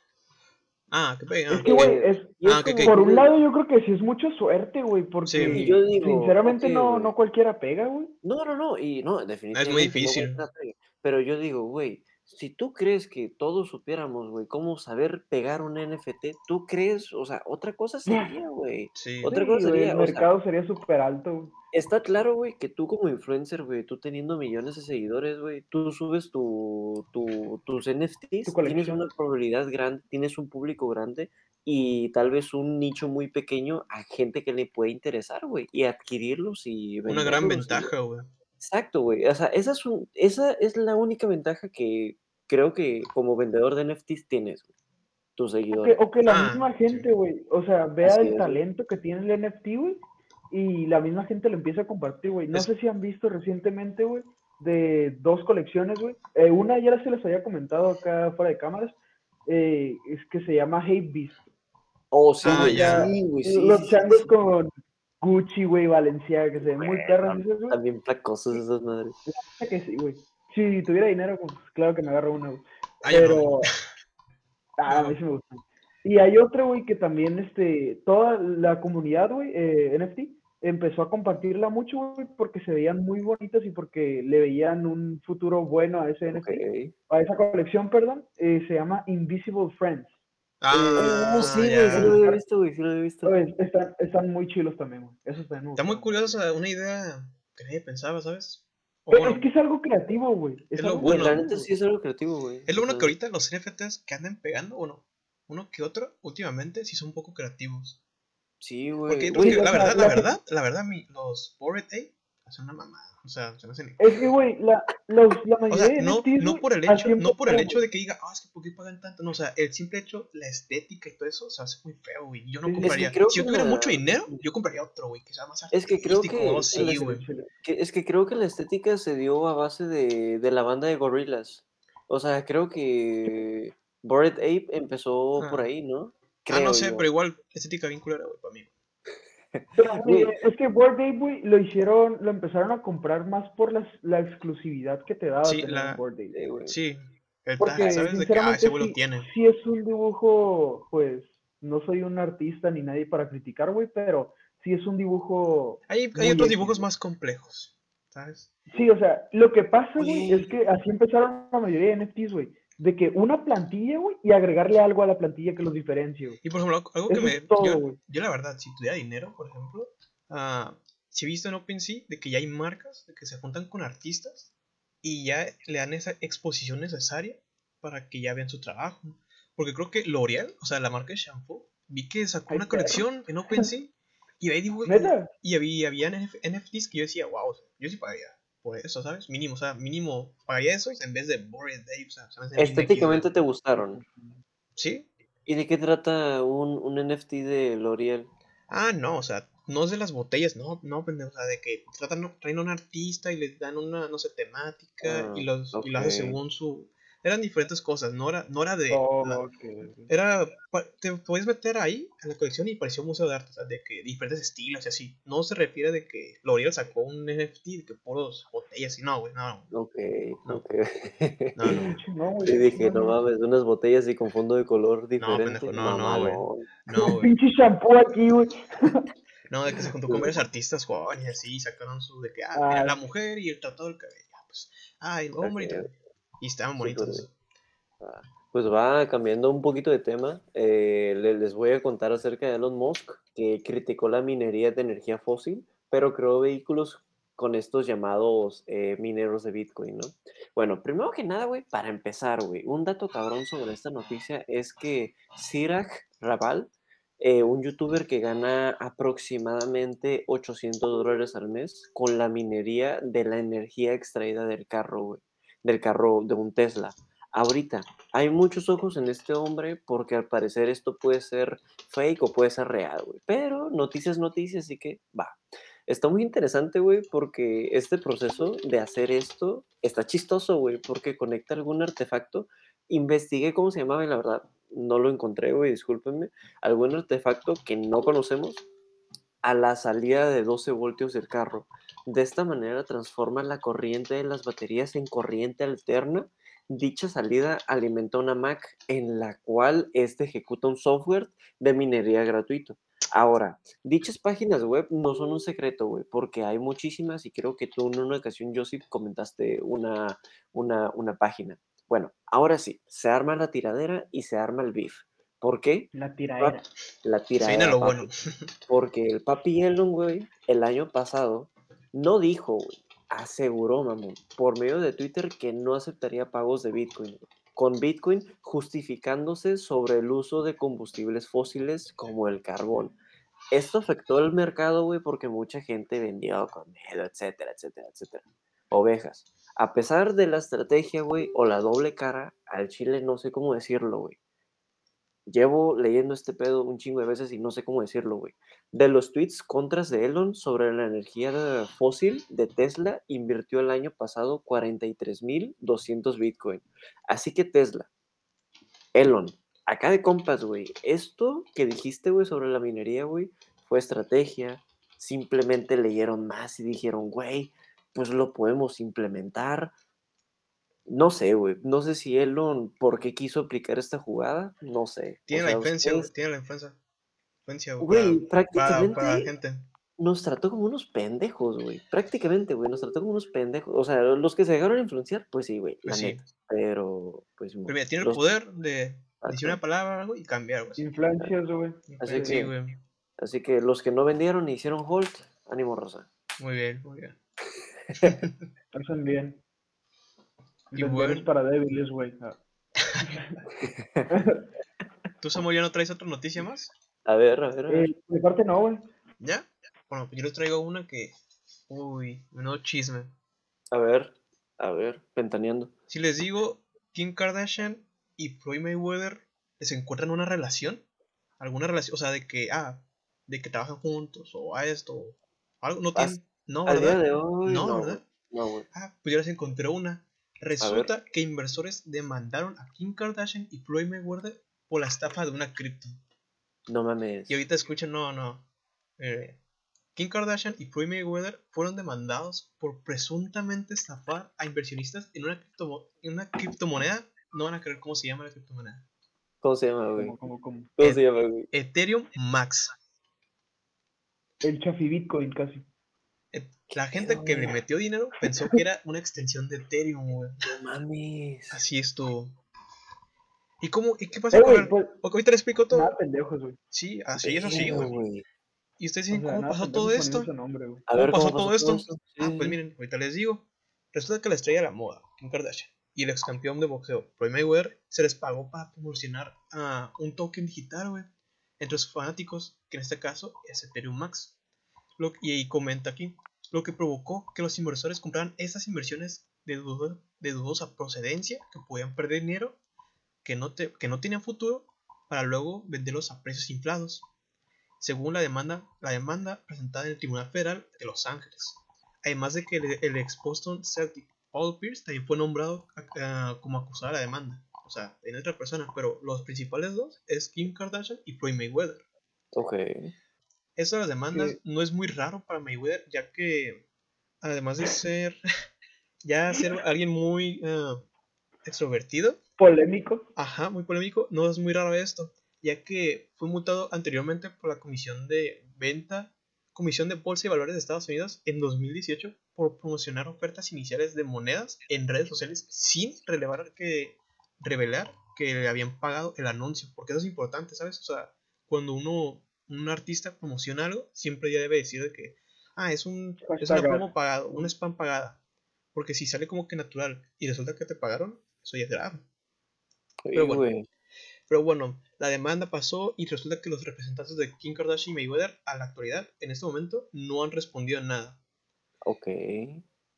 Ah, que pe- Es ah, que, güey, es, es ah, ok. como por un que- lado yo creo que sí es mucha suerte, güey, porque Sí. Yo digo, sinceramente no, no cualquiera pega, güey. No, no, no, y no, definitivamente. no difícil. cualquiera pega. Pero yo digo, güey, si tú crees que todos supiéramos, güey, cómo saber pegar un NFT, tú crees, o sea, otra cosa sería, güey. sí. Otra Sí, cosa sería, el sea, mercado sería súper alto, güey. Está claro, güey, que tú como influencer, güey, tú teniendo millones de seguidores, güey, tú subes tu, tu- tus NFTs, tienes colección. una probabilidad grande, tienes un público grande y tal vez un nicho muy pequeño a gente que le puede interesar, güey, y adquirirlos y Una gran ventaja, güey. Exacto, güey. O sea, esa es, un- esa es la única ventaja que creo que como vendedor de NFTs tienes, güey. Tus O que, seguidores. o que la Ah, misma sí. gente, güey, o sea, vea Así el es, talento que tiene el NFT, güey, y la misma gente lo empieza a compartir, güey. No Es- sé si han visto recientemente, güey, de dos colecciones, güey. Eh, una ya se les había comentado acá fuera de cámaras, eh, es que se llama Hate Beast. Oh, sí, Ah, güey. ya. Sí, güey. Sí, Los changos sí. con Gucci, güey, Valenciaga, que se ven muy güey. También placosos esas madres. Que sí, güey. Si tuviera dinero, pues claro que me agarro una, güey. Pero. Ah, a mí sí me gustan. Y hay otra, güey, que también, este, toda la comunidad, güey, eh, NFT, empezó a compartirla mucho, güey, porque se veían muy bonitas y porque le veían un futuro bueno a ese NFT, a esa colección, perdón. eh, se llama Invisible Friends. Ah, Oh, sí, güey, ya. sí lo había visto, güey, sí lo había visto. Oye, están, están muy chilos también, güey. Eso está Está muy curiosa, una idea que nadie pensaba, ¿sabes? O Pero bueno, es que es algo creativo, güey. Es Es lo algo Güey, bueno. la creativo, neta sí es algo creativo, güey. es lo bueno que ahorita los NFTs que andan pegando, bueno, uno que otro, últimamente sí son un poco creativos. Sí, güey. Porque Güey, porque la verdad, la la verdad, la verdad, mi, los Bored Ape hacen una mamada. O sea, se me hacen. Es que, güey, la, la O mayoría sea, de no, por el hecho, no por el 100%, hecho de que diga, ah, es que ¿por qué pagan tanto? No, o sea, el simple hecho, la estética y todo eso, se hace muy feo, güey. Yo no sí. Es que compraría. creo si yo que tuviera la- mucho dinero, yo compraría otro, güey, que sea más Es que creo artístico, que o sí, es- güey. que- es que creo que la estética se dio a base de, de la banda de Gorillaz. O sea, creo que Bored Ape empezó por Ah. ahí, ¿no? Ah, no sé, yo. pero igual, estética bien culera, güey, para mí. Pero, güey, Güey. es que Bored Ape, lo hicieron, lo empezaron a comprar más por las, la exclusividad que te daba Sí, tener la- Bored Ape. Sí, güey. Sí, el Porque, ¿sabes? De que, ah, ese güey lo sí, tiene. sí es un dibujo, pues, no soy un artista ni nadie para criticar, güey, pero sí es un dibujo... Hay, hay otros dibujos más complejos, ¿sabes? Sí, o sea, lo que pasa, Güey. es que así empezaron la mayoría de NFTs, güey, de que una plantilla, güey, y agregarle algo a la plantilla que los diferencie, güey. Y por ejemplo, algo que Eso me. todo, yo, yo la verdad, si tuviera dinero, por ejemplo, ah, si he visto en OpenSea de que ya hay marcas de que se juntan con artistas y ya le dan esa exposición necesaria para que ya vean su trabajo. Porque creo que L'Oreal, o sea, la marca de shampoo, vi que sacó una colección en OpenSea y ahí y había, había NF NFTs que yo decía, wow, yo sí pagaría por eso, ¿sabes? Mínimo, o sea, mínimo pagaría eso en vez de Bored Ape, o sea, Estéticamente te gustaron. ¿Sí? ¿Y de qué trata un, un NFT de L'Oreal? Ah, no, o sea, no es de las botellas, no, no, pendejo, o sea, de que tratan, traen a un artista y le dan una, no sé, temática Ah, y, los, y lo hace según su... Eran diferentes cosas, no era, no era de... Oh, la- ok, ok. era, te puedes meter ahí a la colección y pareció un museo de arte, o sea, de que diferentes estilos y así. No se refiere de que L'Oreal sacó un NFT de que puros botellas y no, güey, no, Ok, No. ok. no, no. Sí, chingón, güey, Y dije, no no mames. unas botellas y con fondo de color diferente. pendejo, no, no, güey. No, Un güey. pinche shampoo aquí, güey. No, de que se juntó con varios artistas jóvenes y así, sacaron su de que, ah, Ah. mira, la mujer y el tratado del cabello. ah, Pues, ah, el hombre y tal. Y estaban Sí, bonitos. Pues va cambiando un poquito de tema. eh, le- les voy a contar acerca de Elon Musk, que criticó la minería de energía fósil, pero creó vehículos con estos llamados eh, mineros de Bitcoin, ¿no? Bueno, primero que nada, güey, para empezar, güey, un dato cabrón sobre esta noticia es que Siraj Raval eh, un youtuber que gana aproximadamente 800 dólares al mes con la minería de la energía extraída del carro, güey, del carro de un Tesla. Ahorita, hay muchos ojos en este hombre porque al parecer esto puede ser fake o puede ser real, güey. Pero noticias, noticias, así que va. Está muy interesante, güey, porque este proceso de hacer esto está chistoso, güey, porque conecta algún artefacto. Investigué cómo se llamaba y la verdad no lo encontré, güey, discúlpenme. Algún artefacto que no conocemos a la salida de 12 voltios del carro. De esta manera transforma la corriente de las baterías en corriente alterna. Dicha salida alimenta una Mac en la cual este ejecuta un software de minería gratuito. Ahora, dichas páginas web no son un secreto, güey, porque hay muchísimas y creo que tú en una ocasión, Joseph, comentaste una, una, una página. Bueno, ahora sí, se arma la tiradera y se arma el beef. ¿Por qué? La tiradera. La tiradera. lo bueno. Porque el papi Elon, güey, el año pasado, no dijo, güey, aseguró, mamón, por medio de Twitter que no aceptaría pagos de Bitcoin. Con Bitcoin justificándose sobre el uso de combustibles fósiles como el carbón. Esto afectó el mercado, güey, porque mucha gente vendió con miedo, etcétera, etcétera, etcétera. Ovejas. A pesar de la estrategia, güey, o la doble cara, al chile no sé cómo decirlo, güey. Llevo leyendo este pedo un chingo de veces y no sé cómo decirlo, güey. De los tweets contras de Elon sobre la energía fósil de Tesla, invirtió el año pasado 43.200 Bitcoin. Así que Tesla, Elon, acá de compas, güey, esto que dijiste, güey, sobre la minería, güey, fue estrategia. Simplemente leyeron más y dijeron, güey, pues lo podemos implementar. No sé, güey. No sé si Elon, ¿por qué quiso aplicar esta jugada? No sé. O Tiene la influencia, güey. ustedes- Tiene la influencia. Influencia, güey. Güey, para- para, prácticamente para la gente. nos trató como unos pendejos, güey. Prácticamente, güey, nos trató como unos pendejos. O sea, los que se dejaron influenciar, pues sí, güey, la Pues sí. neta. Pero, pues, Pero mira, tiene el poder de decir una palabra o algo y cambiar, güey. Influencias, güey. Así Sí, que- güey. Así que los que no vendieron y hicieron hold, ánimo rosa. Muy bien, muy bien. Hacen bien. Y Vender bueno. es para débiles, güey. ¿Tú, Samuel, ya no traes otra noticia más? A ver, a ver, a ver. Eh, de parte no, güey. ¿Ya? Bueno, pues yo les traigo una que. Uy, menudo chisme. A ver, a ver, ventaneando. Si les digo, Kim Kardashian y Floyd Mayweather se encuentran en una relación, alguna relación, o sea, de que, ah, de que trabajan juntos o a esto, o algo, no tienen, no, Al día ¿verdad? de hoy, No, no, ¿verdad? no, güey. Ah, pues yo les encontré una. Resulta que inversores demandaron a Kim Kardashian y Floyd Mayweather por la estafa de una cripto. No mames. Y ahorita escuchen, no, no. Eh, Kim Kardashian y Floyd Mayweather fueron demandados por presuntamente estafar a inversionistas en una, criptomo- en una criptomoneda. No van a creer cómo se llama la criptomoneda. ¿Cómo se llama, güey? Como, como. ¿Cómo Eh, se llama, güey? Ethereum Max. El chafi Bitcoin casi. La gente que le metió dinero pensó que era una extensión de Ethereum, güey. No mames. Así estuvo. ¿Y cómo? ¿Y qué pasó Eh, con el- pues, ahorita les explico todo. nada pendejos, güey. Sí, así es así, Verga, güey. Y ustedes dicen, O sea, ¿cómo nada pasó todo esto? nombre, ¿Cómo ver, pasó todo esto? Sí, Ah, sí, pues sí. miren, ahorita les digo. Resulta que la estrella de la moda, Kim Kardashian, y el ex campeón de boxeo, Floyd Mayweather, se les pagó para promocionar a un token digital, güey, entre sus fanáticos, que en este caso es Ethereum Max. Lo, y ahí comenta aquí, lo que provocó que los inversores compraran esas inversiones de, de dudosa procedencia, que podían perder dinero, que no, te- que no tenían futuro, para luego venderlos a precios inflados según la demanda, la demanda presentada en el Tribunal Federal de Los Ángeles. Además de que el, ex Boston Celtic Paul Pierce también fue nombrado ah, como acusado de la demanda. O sea, en otra persona, pero los principales dos es Kim Kardashian y Floyd Mayweather. Ok. Eso de las demandas Sí. no es muy raro para Mayweather, ya que además de ser ya ser alguien muy ah, extrovertido, Polémico. Ajá, muy polémico. No es muy raro esto, ya que fue multado anteriormente por la Comisión de Venta, Comisión de Bolsa y Valores de Estados Unidos en 2018 por promocionar ofertas iniciales de monedas en redes sociales sin relevar que, revelar que le habían pagado el anuncio, porque eso es importante, ¿sabes? O sea, cuando uno, un artista promociona algo, siempre ya debe decir de que, ah, es, un, es una promo pagada, un spam pagada. Porque si sale como que natural y resulta que te pagaron, eso ya es grave. Pero bueno. Pero bueno, La demanda pasó y resulta que los representantes de Kim Kardashian y Mayweather a la actualidad, en este momento, no han respondido a nada. Ok.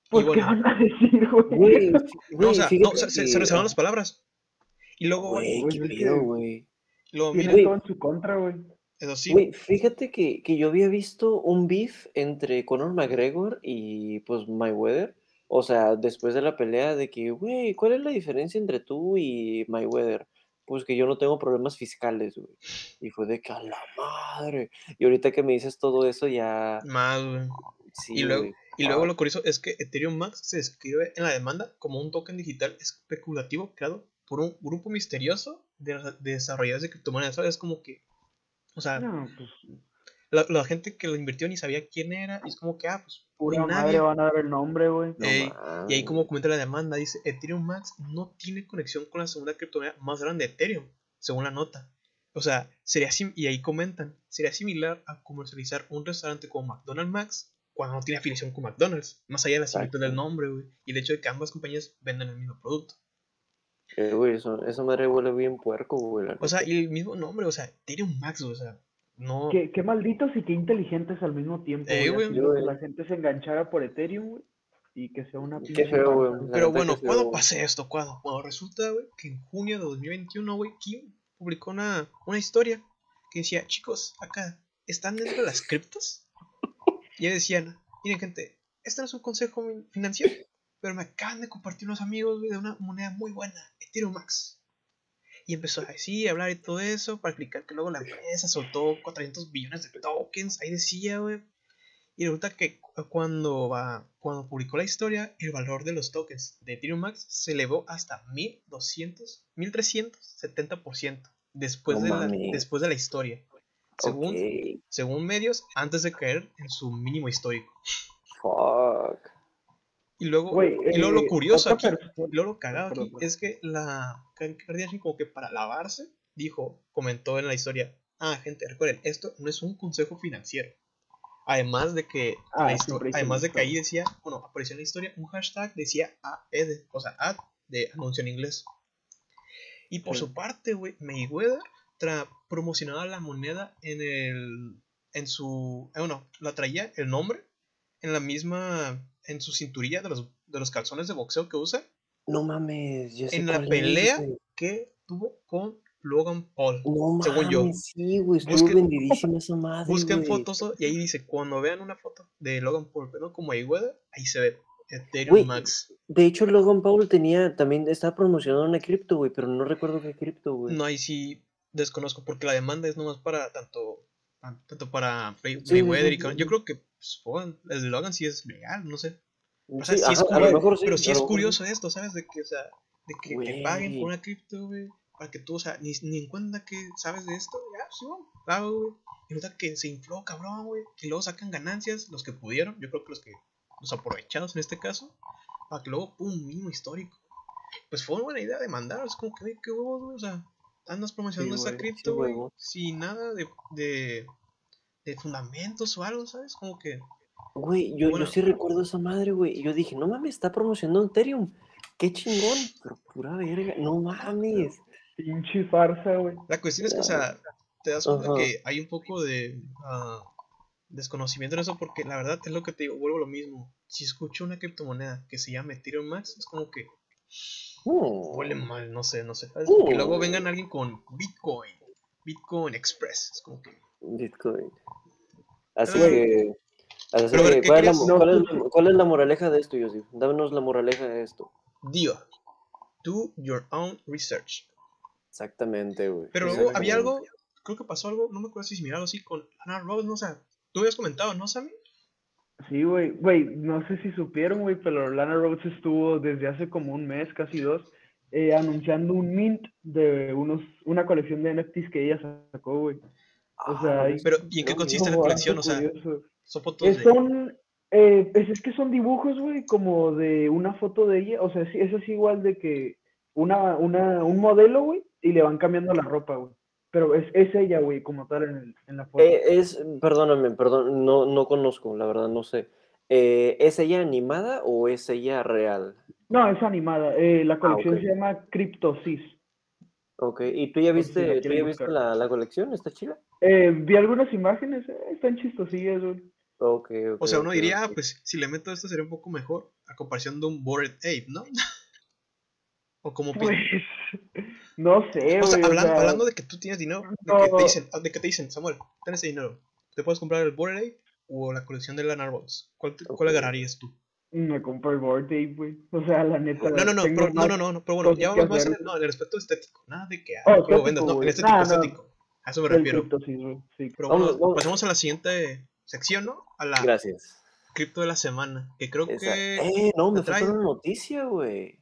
Pues, bueno. ¿qué van a decir, güey? No, o sea, no, fíjate o sea, se, se reservaron las palabras. Y luego, Güey, qué Tiene mira, Güey. todo en su contra, güey. Eso sí, Güey, fíjate que, que yo había visto un beef entre Conor McGregor y pues Mayweather. O sea, después de la pelea de que, güey, ¿cuál es la diferencia entre tú y Mayweather? Pues que yo no tengo problemas fiscales, güey. Y fue de que a la madre. Y ahorita que me dices todo eso ya... más, güey. Sí, Y luego, güey. y luego Ah. lo curioso es que Ethereum Max se describe en la demanda como un token digital especulativo creado por un grupo misterioso de, de desarrolladores de criptomonedas. ¿Sabes? Como que, o sea, No, pues, la, la gente que lo invirtió ni sabía quién era. Y es como que, ah, pues, pura madre nadie. van a dar el nombre, güey. No Y ahí, como comenta la demanda, dice: Ethereum Max no tiene conexión con la segunda criptomoneda más grande de Ethereum, según la nota. O sea, sería sim y ahí comentan: sería similar a comercializar un restaurante como McDonald's Max cuando no tiene afiliación con McDonald's, más allá de la similitud del nombre, güey, y el hecho de que ambas compañías venden el mismo producto. Eh, güey, eso, esa madre huele bien puerco, güey. O sea, y el mismo nombre, o sea, Ethereum Max, o sea, no. Qué, qué malditos y qué inteligentes al mismo tiempo, Eh, güey. que Güey. la gente se enganchara por Ethereum, güey. Y que sea una Qué feo, güey. Pero bueno, ¿cuándo pasé esto? ¿Cuándo? Bueno, resulta, güey, que en junio de 2021, güey, Kim publicó una, una historia que decía, chicos, acá, ¿están dentro de las criptos? Y decían, miren gente, este no es un consejo financiero, pero me acaban de compartir unos amigos, güey, de una moneda muy buena, Ethereum Max. Y empezó así a hablar y todo eso, para explicar que luego la empresa soltó 400 billones de tokens, ahí decía, güey. Y resulta que cu- cuando, va, cuando publicó la historia, el valor de los tokens de Ethereum Max se elevó hasta 1200, 1370% después, No de la, después de la historia. Según, según medios, antes de caer en su mínimo histórico. fuck. Y luego, y luego eh, lo curioso otra aquí, persona- y luego lo cagado aquí es que la Kardashian como que para lavarse dijo, comentó en la historia, ah gente, recuerden, esto no es un consejo financiero. Además de que, Ah, además de que ahí decía, bueno, apareció en la historia un hashtag decía AED, o sea, ad de anuncio en inglés. Y por Sí. su parte, güey, Mayweather tra promocionaba la moneda en el, en su, eh, bueno, la traía el nombre en la misma, en su cinturilla de los, de los calzones de boxeo que usa, No mames, yo sé en la es, pelea güey. que tuvo con Logan Paul. No según yo. mames, sí, güey, Busquen- esa madre, Busquen güey. fotos y ahí dice, cuando vean una foto de Logan Paul, pero como Mayweather, ahí se ve Ethereum Güey, Max. De hecho, Logan Paul tenía, también estaba promocionando una cripto, güey, pero no recuerdo qué cripto, güey. No, ahí sí desconozco, porque la demanda es nomás para tanto, tanto para Mayweather sí, y Yo creo que pues, Logan- el Logan sí es legal, no sé. O sea, Sí, sí es ajá, curioso, mejor sí, pero sí es curioso esto, ¿sabes? De que, o sea, de que te paguen por una cripto, güey, para que tú, o sea, ni, ni en cuenta que sabes de esto, ya, sí, bueno, claro, güey. Y resulta que se infló, cabrón, güey, y luego sacan ganancias, los que pudieron, yo creo que los que, los aprovechados en este caso, para que luego, pum, mínimo histórico. Pues fue una buena idea de mandar, es como que, güey, qué huevos, güey, o sea, andas promocionando esa cripto, güey, sin nada de, de, de fundamentos o algo, ¿sabes? Como que, Güey, yo, Bueno. yo sí recuerdo esa madre, güey. Y yo dije, no mames, está promocionando Ethereum. Qué chingón. Pero pura verga, no mames. Pinche farsa, güey. La cuestión es que, o sea, te das cuenta Ajá. que hay un poco de ah, desconocimiento en eso, porque la verdad es lo que te digo, vuelvo a lo mismo. Si escucho una criptomoneda que se llama Ethereum Max, es como que Mm. huele mal, no sé, no sé. Uh. Y luego vengan alguien con Bitcoin, Bitcoin Express, es como que. Bitcoin. Así que. Así pero a ver, que, ¿qué ¿cuál, es la, crees? mo- cuál es No, la- cuál es la moraleja de esto, Yosif? Dámonos la moraleja de esto. Diva, do your own research. Exactamente, güey. Pero luego había algo, creo que pasó algo, no me acuerdo si similar o así, con Lana Rose, no sé. Tú habías comentado, ¿no, Sammy? Sí, güey. Güey, no sé si supieron, güey, pero Lana Rhodes estuvo desde hace como un mes, casi dos, eh, anunciando un mint de unos, una colección de NFTs que ella sacó, güey. O sea, mames, Pero, ¿y en qué consiste la colección? O sea, curioso. son fotos Eh, de... son, eh, pues es que son dibujos, güey, como de una foto de ella. O sea, sí, eso es igual de que una, una, un modelo, güey, y le van cambiando la ropa, güey. Pero es, es ella, güey, como tal en, el- en la foto. Eh, es, perdóname, perdón, no, no conozco, la verdad, no sé. Eh, ¿Es ella animada o es ella real? No, es animada. Eh, la colección ok. se llama Cryptosis. Ok, ¿y tú ya si viste, tú ya viste la, la colección? ¿Está chida? Eh, vi algunas imágenes, eh, están chistosillas, güey. Ok, ok. O sea, uno ok, diría, pues, si le meto esto sería un poco mejor a comparación de un Bored Ape, ¿no? o como Pues, no sé, O sea, o hablando de que tú tienes dinero, de que te dicen, de que te dicen, Samuel, ten ese dinero. ¿Te puedes comprar el Bored Ape o la colección de Lana Rhodes? ¿Cuál, te- cuál Ok. agarrarías tú? Me compré el board Ape, güey. O sea, la neta. No, no, no, pero, no, no, no, no, pero bueno, ya vamos más en no, en el aspecto estético. Nada de que ah, Oh, ¿cómo estético, vendes? No, el estético, Nah, no. estético. A eso me refiero. cripto, sí, güey. Sí. Pero Vamos, bueno, vamos. pasemos a la siguiente sección, ¿no? A la Gracias. cripto de la semana. Que creo Esa- que. Eh, no, me trae- falta una noticia, güey.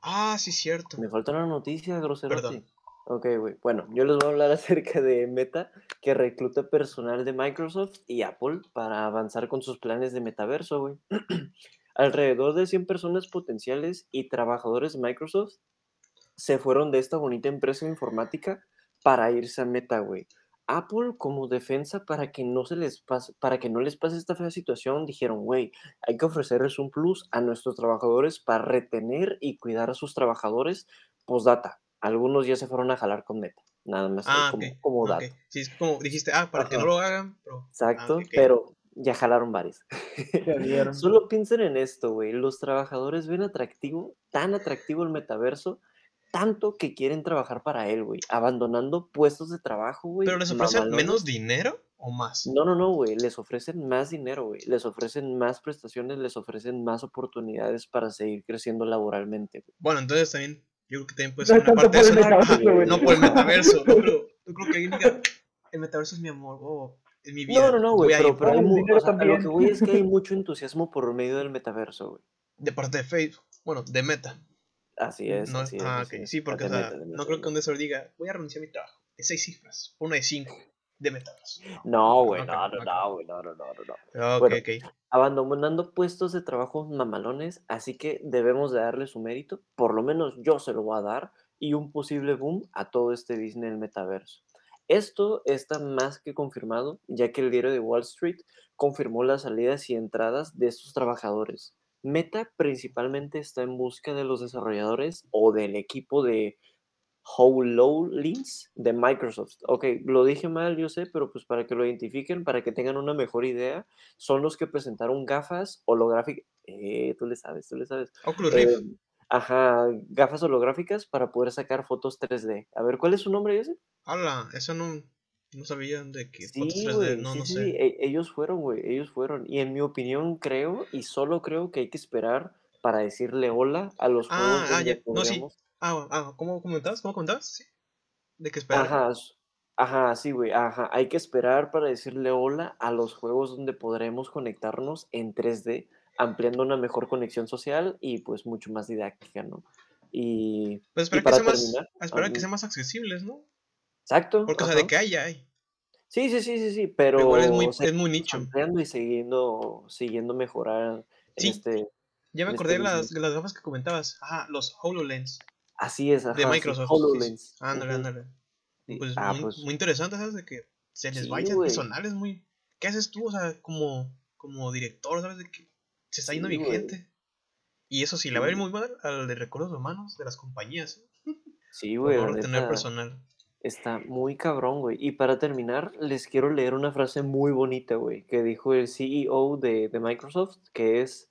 Ah, sí, cierto. Me falta una noticia, grosero. Perdón. Ok, güey. Bueno, yo les voy a hablar acerca de Meta, que recluta personal de Microsoft y Apple para avanzar con sus planes de metaverso, güey. Alrededor de 100 personas potenciales y trabajadores de Microsoft se fueron de esta bonita empresa informática para irse a Meta, güey. Apple, como defensa para que no se les pase, para que no les pase esta fea situación, dijeron, güey, hay que ofrecerles un plus a nuestros trabajadores para retener y cuidar a sus trabajadores. Postdata, algunos ya se fueron a jalar con Meta, nada más Ah, como, ok. como. Sí, es como dijiste, ah, para que no lo hagan, pero. Exacto, ah, ok. pero ya jalaron varios. Solo piensen en esto, güey. Los trabajadores ven atractivo, tan atractivo el metaverso, tanto que quieren trabajar para él, güey. Abandonando puestos de trabajo, güey. ¿Pero les ofrecen mamalones. menos dinero o más? No, no, no, güey. Les ofrecen más dinero, güey. Les ofrecen más prestaciones, les ofrecen más oportunidades para seguir creciendo laboralmente. Bueno, entonces también. Yo creo que también puede No ser es una parte de eso. ¿no? metaverso. No por el metaverso. No, pero yo creo que alguien diga, el metaverso es mi amor, o es mi vida. No, no, no, güey. Pero, pero hay o sea, a lo que voy es que hay mucho entusiasmo por medio del metaverso, güey. De parte de Facebook. Bueno, de Meta. Así es, No, así ah, ok. Sí, porque o De sea, meta, de no creo que un desor diga, voy a renunciar a mi trabajo. De seis cifras. Uno de cinco. De metaverso. No, güey, no, no, no, güey, no, no, no, no, Ok, ok. Abandonando puestos de trabajo mamalones, así que debemos de darle su mérito, por lo menos yo se lo voy a dar, y un posible boom a todo este Disney del metaverso. Esto está más que confirmado, ya que el diario de Wall Street confirmó las salidas y entradas de estos trabajadores. Meta principalmente está en busca de los desarrolladores o del equipo de HoloLens de Microsoft. Ok, lo dije mal, yo sé, pero pues para que lo identifiquen, para que tengan una mejor idea, son los que presentaron gafas holográficas. Eh, tú le sabes, tú le sabes. Oculus Eh, Rift. ajá, gafas holográficas para poder sacar fotos 3D. A ver, ¿cuál es su nombre ese? Hola, eso no, no sabía de que Sí, fotos 3D, güey, no, sí, no sé. sí, e- ellos fueron, güey, ellos fueron. Y en mi opinión creo, y solo creo que hay que esperar para decirle hola a los juegos Ah, ah, donde ya, no, sí. Ah, ah, ¿cómo comentabas? ¿Cómo comentabas? Sí. De que esperar. Ajá, ajá, sí, güey, ajá. Hay que esperar para decirle hola a los juegos donde podremos conectarnos en 3D, ampliando una mejor conexión social y pues mucho más didáctica, ¿no? Y, Pues y esperar que para sea más, terminar, a esperar ah, que sean más accesibles, ¿no? exacto, Porque, o sea, de ajá. que hay, ya hay. Sí, sí, sí, sí, sí, Pero igual es muy, es muy nicho. ampliando y siguiendo, siguiendo mejorar en Sí. este, Ya me acordé este de las, las gafas que comentabas. Ajá, los HoloLens Así es, de ajá, Microsoft. HoloLens. Ándale, ándale. Pues, Ah, muy, pues muy interesante, ¿sabes? De que se les sí, vaya güey. personal, es muy... ¿Qué haces tú? O sea, como, como director, ¿sabes? De que se está yendo Sí, mi güey. gente. Y eso sí, le va a ir muy mal al de recursos humanos de las compañías. sí, Por güey, favor, tener personal. Está muy cabrón, güey. Y para terminar, les quiero leer una frase muy bonita, güey, que dijo el CEO de, de Microsoft, que es,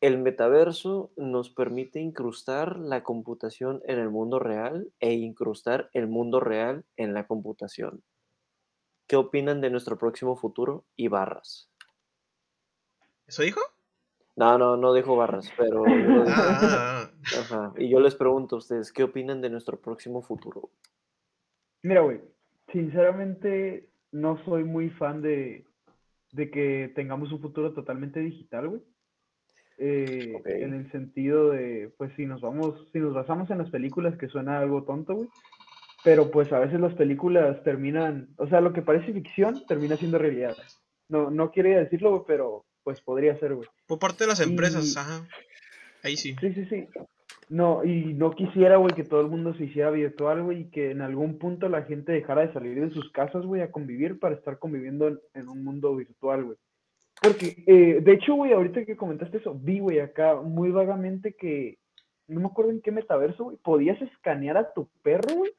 el metaverso nos permite incrustar la computación en el mundo real e incrustar el mundo real en la computación. ¿Qué opinan de nuestro próximo futuro? Y barras. ¿Eso dijo? No, no, no dijo barras, pero. Ah, ah, ah. Ajá. Y yo les pregunto a ustedes, ¿qué opinan de nuestro próximo futuro? Mira, güey, sinceramente no soy muy fan de, de que tengamos un futuro totalmente digital, güey. Eh, en el sentido de, pues si nos vamos, si nos basamos en las películas, que suena algo tonto, güey, pero pues a veces las películas terminan, o sea, lo que parece ficción termina siendo realidad. No, no quería decirlo, güey, pero pues podría ser, güey. Por parte de las empresas, Y- ajá. Ahí sí. Sí, sí, sí. No, y no quisiera, güey, que todo el mundo se hiciera virtual, güey, y que en algún punto la gente dejara de salir de sus casas, güey, a convivir para estar conviviendo en, en un mundo virtual, güey. Porque, eh, de hecho, güey, ahorita que comentaste eso, vi, güey, acá muy vagamente que, no me acuerdo en qué metaverso, güey, podías escanear a tu perro, güey,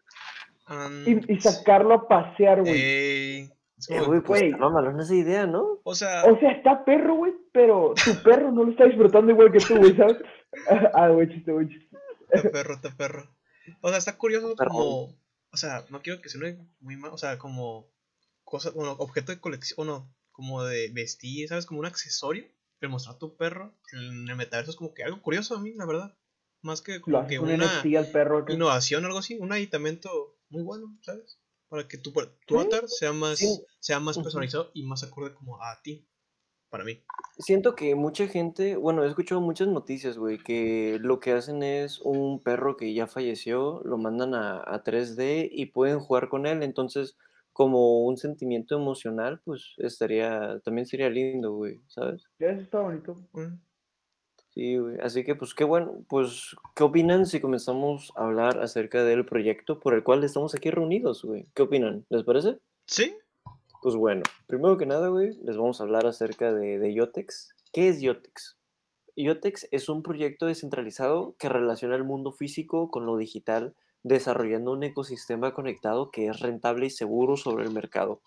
y, y sacarlo a pasear, güey. ey, es Eh, como- güey, pues Güey. está mamalona esa idea, ¿no? o sea, O sea, está perro, güey, pero tu perro no lo está disfrutando igual que tú, güey, ¿sabes? Ah, güey, chiste, güey, chiste. está perro, está perro. O sea, está curioso como, o sea, no quiero que suene muy mal, o sea, como cosa, bueno, objeto de colección, o no, como de vestir, ¿sabes? Como un accesorio, pero mostrar tu perro en el metaverso es como que algo curioso a mí, la verdad. Más que como que un una al perro. innovación o algo así, un aditamento muy bueno, ¿sabes? Para que tu, tu avatar sea más, sí. sea más personalizado y más acorde como a ti, para mí. Siento que mucha gente, bueno, he escuchado muchas noticias, güey, que lo que hacen es un perro que ya falleció, lo mandan a, a 3D y pueden jugar con él, entonces como un sentimiento emocional, pues estaría, también sería lindo, güey, ¿sabes? Eso está bonito. Sí, güey, así que pues qué bueno, pues ¿qué opinan si comenzamos a hablar acerca del proyecto por el cual estamos aquí reunidos, güey? ¿Qué opinan? ¿Les parece? Sí, Pues bueno, primero que nada, güey, les vamos a hablar acerca de, de Yotex. ¿Qué es Yotex? Yotex es un proyecto descentralizado que relaciona el mundo físico con lo digital, desarrollando un ecosistema conectado que es rentable y seguro sobre el mercado.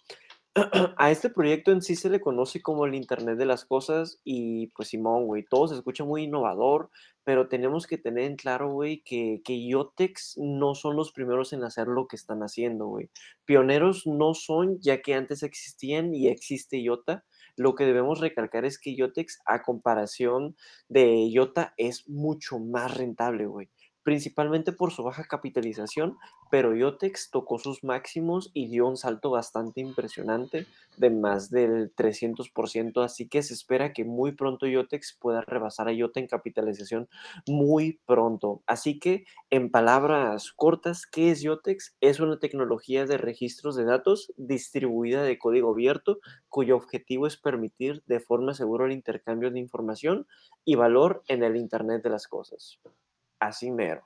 A este proyecto en sí se le conoce como el Internet de las Cosas y pues Simón, güey, todo se escucha muy innovador, pero tenemos que tener en claro, güey, que, que Yotex no son los primeros en hacer lo que están haciendo, güey. Pioneros no son, ya que antes existían y existe IOTA. Lo que debemos recalcar es que Yotex, a comparación de IOTA, es mucho más rentable, güey. Principalmente por su baja capitalización, pero Yotex tocó sus máximos y dio un salto bastante impresionante de más del 300%, así que se espera que muy pronto Yotex pueda rebasar a IOTA en capitalización muy pronto. Así que, en palabras cortas, ¿qué es Yotex? Es una tecnología de registros de datos distribuida de código abierto, cuyo objetivo es permitir de forma segura el intercambio de información y valor en el Internet de las cosas. Así mero.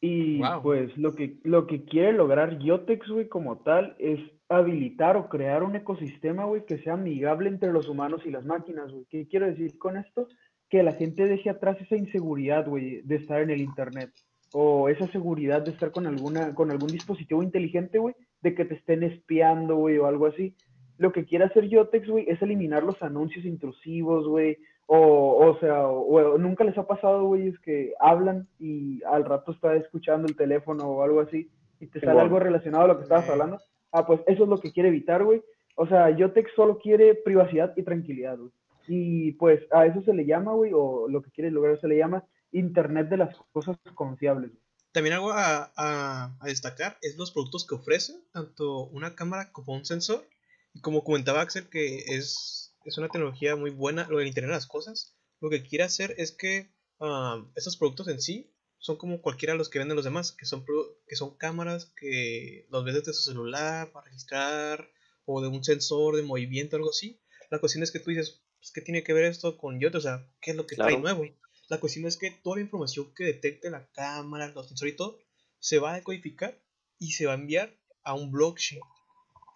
Y Wow. pues lo que, lo que quiere lograr Yotex, güey, como tal, es habilitar o crear un ecosistema, güey, que sea amigable entre los humanos y las máquinas, güey. ¿Qué quiero decir con esto? Que la gente deje atrás esa inseguridad, güey, de estar en el internet. O esa seguridad de estar con alguna, con algún dispositivo inteligente, güey, de que te estén espiando, güey, o algo así. Lo que quiere hacer Yotex, güey, es eliminar los anuncios intrusivos, güey, o, o sea, o, o nunca les ha pasado, güey, es que hablan y al rato está escuchando el teléfono o algo así y te sale Simón. algo relacionado a lo que estabas Eh. hablando. Ah, pues eso es lo que quiere evitar, güey. O sea, Yotex solo quiere privacidad y tranquilidad, güey. Y pues a eso se le llama, güey, o lo que quiere lograr se le llama Internet de las cosas confiables. güey. También algo a, a- a destacar es los productos que ofrece, tanto una cámara como un sensor. Y como comentaba Axel, que es, es una tecnología muy buena, lo del Internet de las Cosas, lo que quiere hacer es que ah, estos productos en sí son como cualquiera de los que venden los demás, que son, que son cámaras que los ves desde su celular para registrar, o de un sensor de movimiento, algo así. La cuestión es que tú dices, pues, ¿qué tiene que ver esto con Yoto? O sea, ¿qué es lo que trae Claro. nuevo? La cuestión es que toda la información que detecte la cámara, los sensores y todo, se va a decodificar y se va a enviar a un blockchain.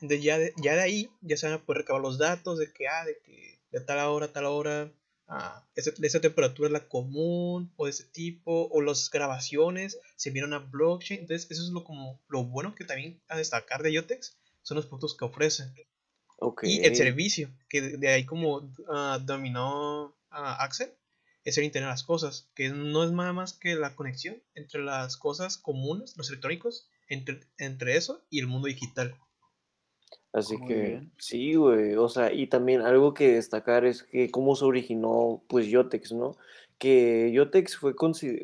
Entonces ya de, ya de ahí ya se van a poder recabar los datos de que, ah, de que de tal hora a tal hora, ah, de esa temperatura es la común, o de ese tipo, o las grabaciones se envían a blockchain. Entonces eso es lo, como, lo bueno que también a destacar de Yotex, son los productos que ofrecen. Y el servicio, que de, de ahí como ah, dominó ah, Axel, es el Internet de las cosas, que no es nada más que la conexión entre las cosas comunes, los electrónicos, entre, entre eso y el mundo digital. Así Muy que bien. sí, güey. O sea, y también algo que destacar es que cómo se originó, pues, Yotex, ¿no? Que Yotex fue,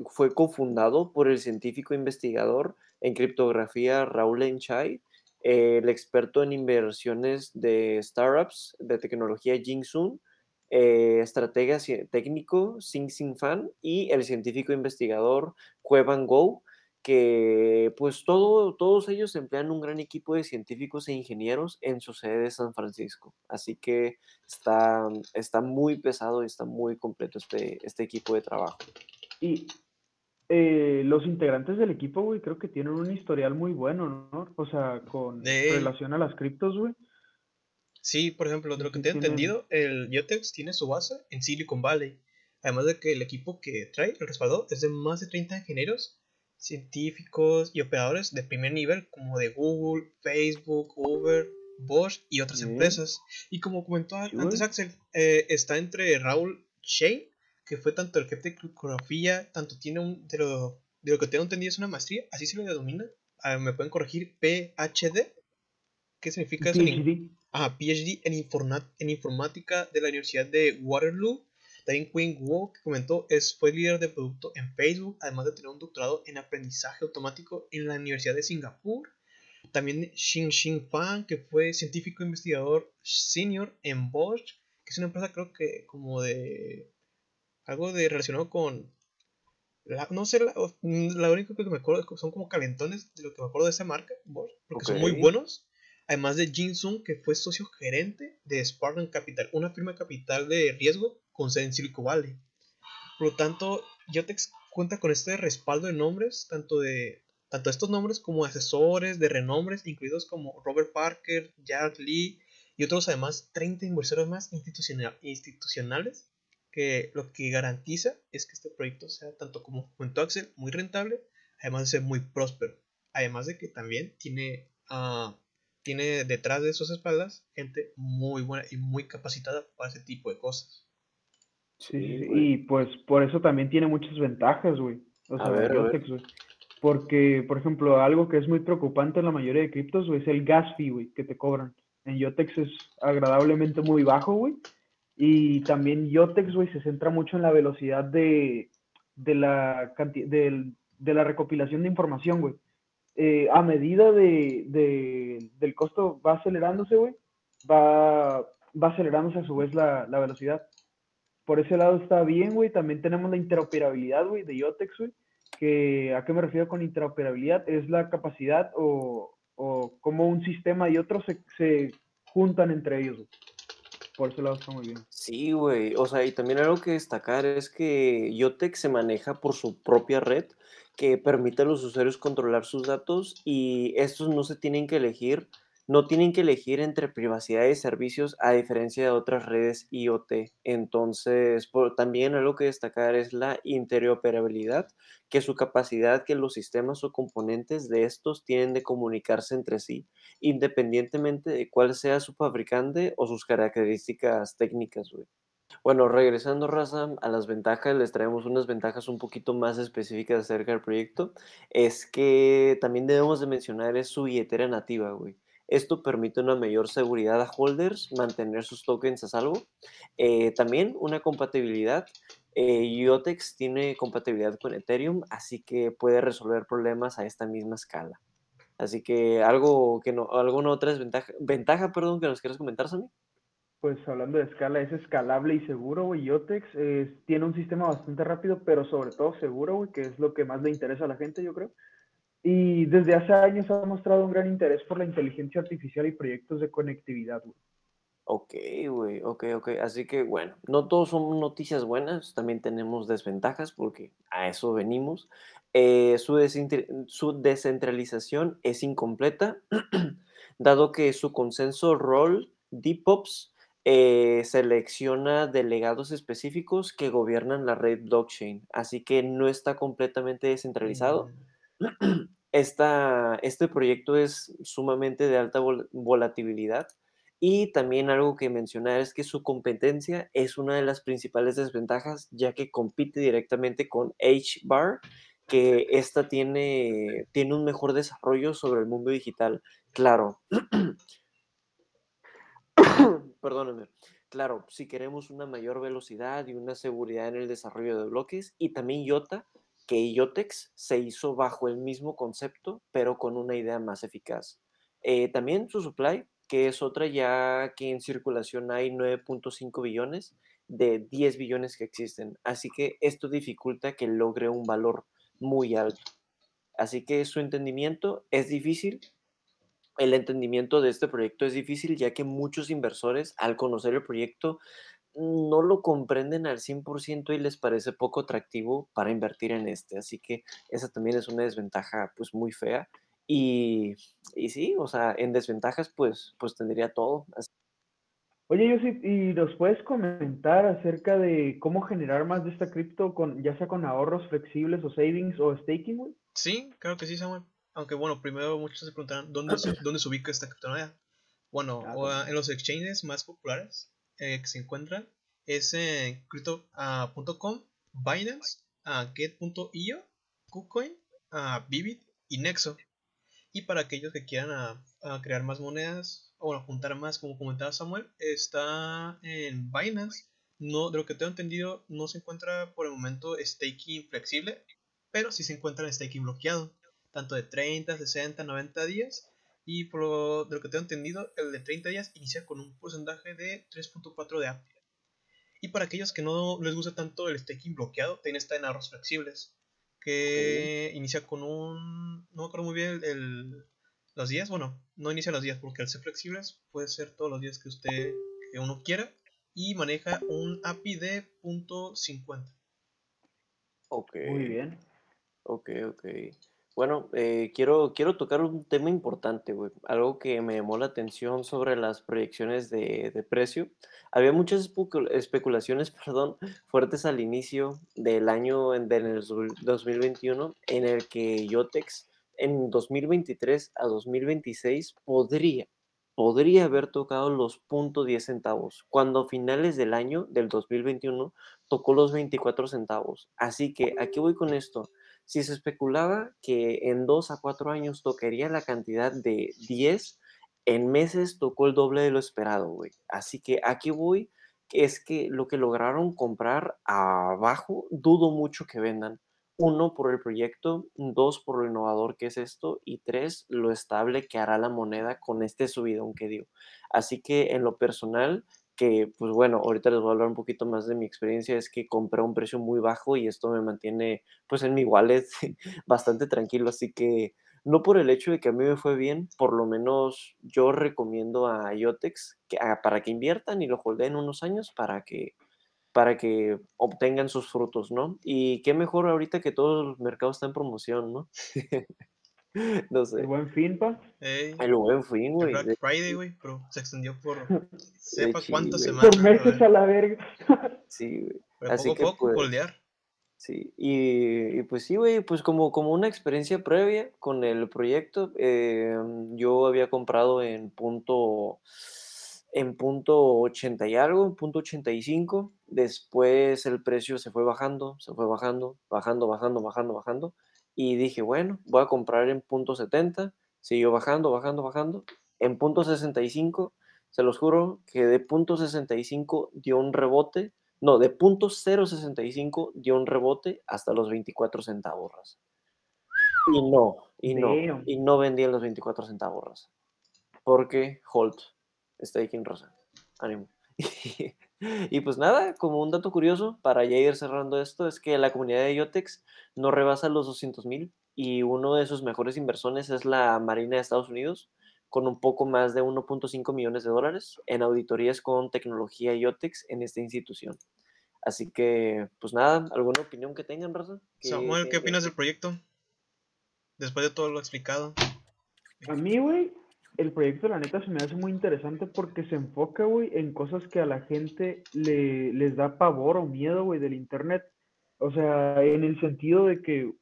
fue cofundado por el científico investigador en criptografía Raúl Enchai, el experto en inversiones de startups de tecnología Jing Sun, eh, estratega técnico Sing Sing Fan y el científico investigador Van Go que pues todo, todos ellos emplean un gran equipo de científicos e ingenieros en su sede de San Francisco. Así que está, está muy pesado y está muy completo este, este equipo de trabajo. Y eh, los integrantes del equipo, güey, creo que tienen un historial muy bueno, ¿no? O sea, con De- relación a las criptos, güey. Sí, por ejemplo, de lo que tengo entendido, el Yotex tiene su base en Silicon Valley. Además de que el equipo que trae, el respaldador, es de más de 30 ingenieros científicos y operadores de primer nivel como de Google, Facebook, Uber, Bosch y otras empresas. Y como comentó antes Axel, eh, está entre Raúl Shane, que fue tanto el jefe de criptografía, tanto tiene un, de lo, de lo que tengo entendido es una maestría, así se lo denomina, me pueden corregir, PhD, ¿qué significa eso? PhD. Ah, PhD en, en informática de la Universidad de Waterloo También Quinn Wu, que comentó, es, fue líder de producto en Facebook, además de tener un doctorado en aprendizaje automático en la Universidad de Singapur. También Xin Xin Fan, que fue científico investigador senior en Bosch, que es una empresa creo que como de algo de relacionado con no sé, la, la única que me acuerdo son como calentones de lo que me acuerdo de esa marca, Bosch, porque son muy buenos. Además de Jin Sung, que fue socio gerente de Spartan Capital, una firma capital de riesgo con sede en Silicon Valley. Por lo tanto, Yotex cuenta con este respaldo de nombres, tanto de tanto estos nombres como asesores de renombres, incluidos como Robert Parker, Jack Lee y otros además 30 inversores más institucionales, que lo que garantiza es que este proyecto sea tanto como comentó Axel, muy rentable, además de ser muy próspero. Además de que también tiene uh, tiene detrás de sus espaldas gente muy buena y muy capacitada para ese tipo de cosas. Sí, y pues por eso también tiene muchas ventajas, güey. O sea, ver, güey. Porque, por ejemplo, algo que es muy preocupante en la mayoría de criptos, güey, es el gas fee, güey, que te cobran. En Yotex es agradablemente muy bajo, güey. Y también Yotex, güey, se centra mucho en la velocidad de, de la, de, de la recopilación de información, güey. Eh, a medida de, del costo va acelerándose, güey, va, va acelerándose a su vez la, velocidad. Por ese lado está bien, güey. También tenemos la interoperabilidad, güey, de Yotex, güey. Que, ¿A qué me refiero con interoperabilidad? Es la capacidad o, o cómo un sistema y otro se, se juntan entre ellos, Por ese lado está muy bien. Sí, güey. O sea, y también algo que destacar es que Yotex se maneja por su propia red que permite a los usuarios controlar sus datos y estos no se tienen que elegir, no tienen que elegir entre privacidad y servicios a diferencia de otras redes IoT. Entonces, también algo que destacar es la interoperabilidad, que su capacidad que los sistemas o componentes de estos tienen de comunicarse entre sí, independientemente de cuál sea su fabricante o sus características técnicas. Bueno, regresando, Raza, a las ventajas, les traemos unas ventajas un poquito más específicas acerca del proyecto. Es que también debemos de mencionar es su billetera nativa, güey. Esto permite una mayor seguridad a holders, mantener sus tokens a salvo. Eh, también una compatibilidad. Eh, Yotex tiene compatibilidad con Ethereum, así que puede resolver problemas a esta misma escala. Así que algo que no, alguna otra desventaja, ventaja, perdón, que nos quieras comentar, Sammy pues hablando de escala, es escalable y seguro, güey. Yotex tiene un sistema bastante rápido, pero sobre todo seguro, güey, que es lo que más le interesa a la gente, yo creo. Y desde hace años ha mostrado un gran interés por la inteligencia artificial y proyectos de conectividad, güey. Ok, güey, ok, ok. Así que bueno, no todos son noticias buenas, también tenemos desventajas porque a eso venimos. Eh, su, su descentralización es incompleta, dado que su consenso rol DPOPs eh, selecciona delegados específicos que gobiernan la red blockchain, así que no está completamente descentralizado. Mm. este proyecto es sumamente de alta volatilidad y también algo que mencionar es que su competencia es una de las principales desventajas ya que compite directamente con HBAR, que esta tiene, tiene un mejor desarrollo sobre el mundo digital. Claro, Perdónenme. Claro, si queremos una mayor velocidad y una seguridad en el desarrollo de bloques, y también IOTA, que IOTEX se hizo bajo el mismo concepto, pero con una idea más eficaz. Eh, también su supply, que es otra ya que en circulación hay 9.5 billones de 10 billones que existen. Así que esto dificulta que logre un valor muy alto. Así que su entendimiento es difícil, el entendimiento de este proyecto es difícil ya que muchos inversores al conocer el proyecto no lo comprenden al 100% y les parece poco atractivo para invertir en este. Así que esa también es una desventaja pues muy fea. Y, y sí, o sea, en desventajas pues, pues tendría todo. Oye, yo sí, ¿y nos puedes comentar acerca de cómo generar más de esta cripto, con, ya sea con ahorros flexibles o savings o staking, güey? Sí, claro que sí, Samuel. Aunque bueno, primero muchos se preguntarán dónde se, dónde se ubica esta criptomoneda. Bueno, Ah, o, ah, en los exchanges más populares eh, que se encuentran es en crypto.com, Binance, ah, Get.io, KuCoin, ah, Vivid y Nexo. Y para aquellos que quieran ah, ah, crear más monedas o bueno, juntar más, como comentaba Samuel, está en Binance. No, de lo que tengo entendido, no se encuentra por el momento staking flexible, pero sí se encuentra en staking bloqueado, tanto de 30, 60, 90 días. Y por lo, de lo que tengo entendido, el de 30 días inicia con un porcentaje de 3.4 de API. Y para aquellos que no les gusta tanto el staking bloqueado, también está en ahorros flexibles, que inicia con un... No me acuerdo muy bien el, el- los días, bueno, no inicia los días porque al ser flexibles puede ser todos los días que usted, que uno quiera, y maneja un API de .50. Ok. Muy bien. Ok, ok. Bueno, eh, quiero, quiero tocar un tema importante. Algo que me llamó la atención sobre las proyecciones de, de precio. Había muchas especu- especulaciones, perdón, fuertes al inicio del año en, del 2021 en el que Yotex en 2023 a 2026 podría, podría haber tocado los .10 centavos, cuando a finales del año del 2021 tocó los 24 centavos. Así que, ¿a qué voy con esto? Si se especulaba que en dos a cuatro años tocaría la cantidad de 10, en meses tocó el doble de lo esperado, güey. Así que aquí voy, es que lo que lograron comprar abajo, dudo mucho que vendan. Uno, por el proyecto, dos, por lo innovador que es esto, y tres, lo estable que hará la moneda con este subidón que dio. Así que en lo personal, que pues bueno, ahorita les voy a hablar un poquito más de mi experiencia, es que compré a un precio muy bajo y esto me mantiene pues en mi wallet bastante tranquilo, así que no por el hecho de que a mí me fue bien, por lo menos yo recomiendo a Yotex que, a- para que inviertan y lo holdeen unos años para que, para que obtengan sus frutos, ¿no? Y qué mejor ahorita que todo el mercado está en promoción, ¿no? no El sé. buen fin, pa. Ey, El buen fin, el güey. Black Friday, güey, pero se extendió por sepa cuántas semanas. Por meses a la verga. Sí, güey. pero Así poco que a poco, pues. Sí, y, y pues sí, güey, pues como, como una experiencia previa con el proyecto, eh, yo había comprado en punto, en punto 80 y algo, en punto 85, después el precio se fue bajando, se fue bajando, bajando, bajando, bajando, bajando, y dije, bueno, voy a comprar en punto 70, siguió bajando, bajando, bajando, en punto 65, se los juro que de punto 65 dio un rebote no, de punto .065 dio un rebote hasta los 24 centavos. Y no, y no, y no vendí en los 24 centavos. Porque hold, staking, raza. Ánimo. y pues nada, como un dato curioso, para ya ir cerrando esto, es que la comunidad de Yotex no rebasa los 200 mil y uno de sus mejores inversores es la Marina de Estados Unidos, con un poco más de 1.5 millones de dólares en auditorías con tecnología Yotex en esta institución. Así que, pues nada, ¿alguna opinión que tengan, Raza? ¿Qué- Samuel, qué- ¿qué opinas del proyecto? Después de todo lo explicado. A mí, güey, el proyecto, la neta, se me hace muy interesante porque se enfoca, güey, en cosas que a la gente le, les da pavor o miedo, güey, del internet. O sea, en el sentido de que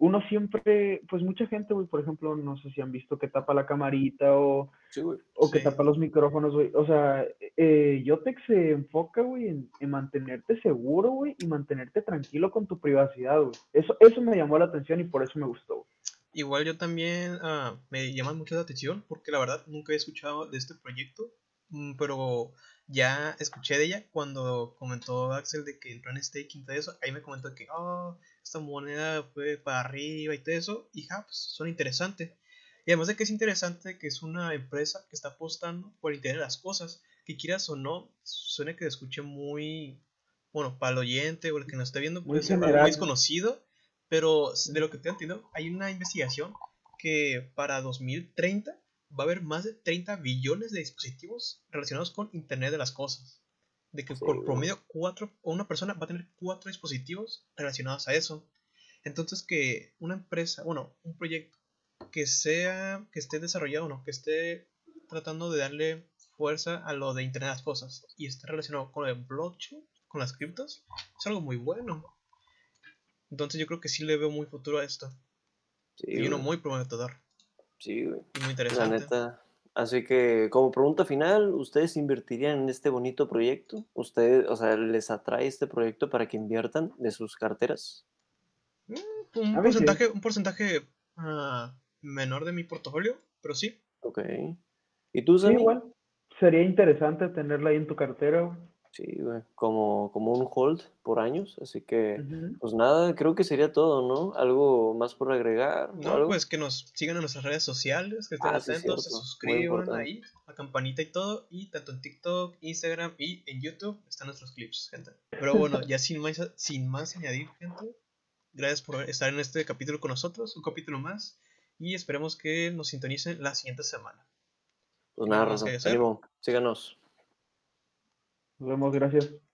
uno siempre, pues mucha gente, güey, por ejemplo, no sé si han visto que tapa la camarita o, Sí, o que Sí. tapa los micrófonos, güey. O sea, eh, Yotex se enfoca, güey, en, en mantenerte seguro, güey, y mantenerte tranquilo con tu privacidad, güey. Eso, eso me llamó la atención y por eso me gustó, güey. Igual yo también ah, me llama mucho la atención porque la verdad nunca he escuchado de este proyecto, mm, pero ya escuché de ella cuando comentó Axel de que entró en staking y todo eso. Ahí me comentó que oh, esta moneda fue para arriba y todo eso. Y ja, pues suena interesante. Y además de que es interesante que es una empresa que está apostando por el internet de las cosas, que quieras o no, suena que se escuche muy, bueno, para el oyente o el que nos esté viendo, Muy ser muy desconocido, pero de lo que te entiendo, hay una investigación que para 2030 va a haber más de 30 billones de dispositivos relacionados con Internet de las Cosas. De que por promedio cuatro, una persona va a tener cuatro dispositivos relacionados a eso. Entonces que una empresa, bueno, un proyecto que sea, que esté desarrollado, no, que esté tratando de darle fuerza a lo de Internet de las Cosas y está relacionado con el blockchain, con las criptos, es algo muy bueno. Entonces yo creo que sí le veo muy futuro a esto. Sí, y uno muy prometedor Sí, güey. y muy La interesante. neta. Así que, como pregunta final, ¿ustedes invertirían en este bonito proyecto? ¿Ustedes, o sea, les atrae este proyecto para que inviertan de sus carteras? Mm, Un A mí sí. porcentaje, un porcentaje ah, menor de mi portafolio, pero sí. Ok. ¿Y tú, Sí, Sammy? igual. Sería interesante tenerla ahí en tu cartera. Sí, güey. Como, como un hold por años. Así que, pues nada, creo que sería todo, ¿no? ¿Algo más por agregar? No, algo? pues que nos sigan en nuestras redes sociales, que estén Ah, sí, atentos, se suscriban ahí, la campanita y todo, y tanto en TikTok, Instagram y en YouTube están nuestros clips, gente. Pero bueno, ya sin más, sin más añadir, gente, gracias por estar en este capítulo con nosotros, un capítulo más, y esperemos que nos sintonicen la siguiente semana. Pues nada nada, raza. Síganos. Nos vemos, gracias.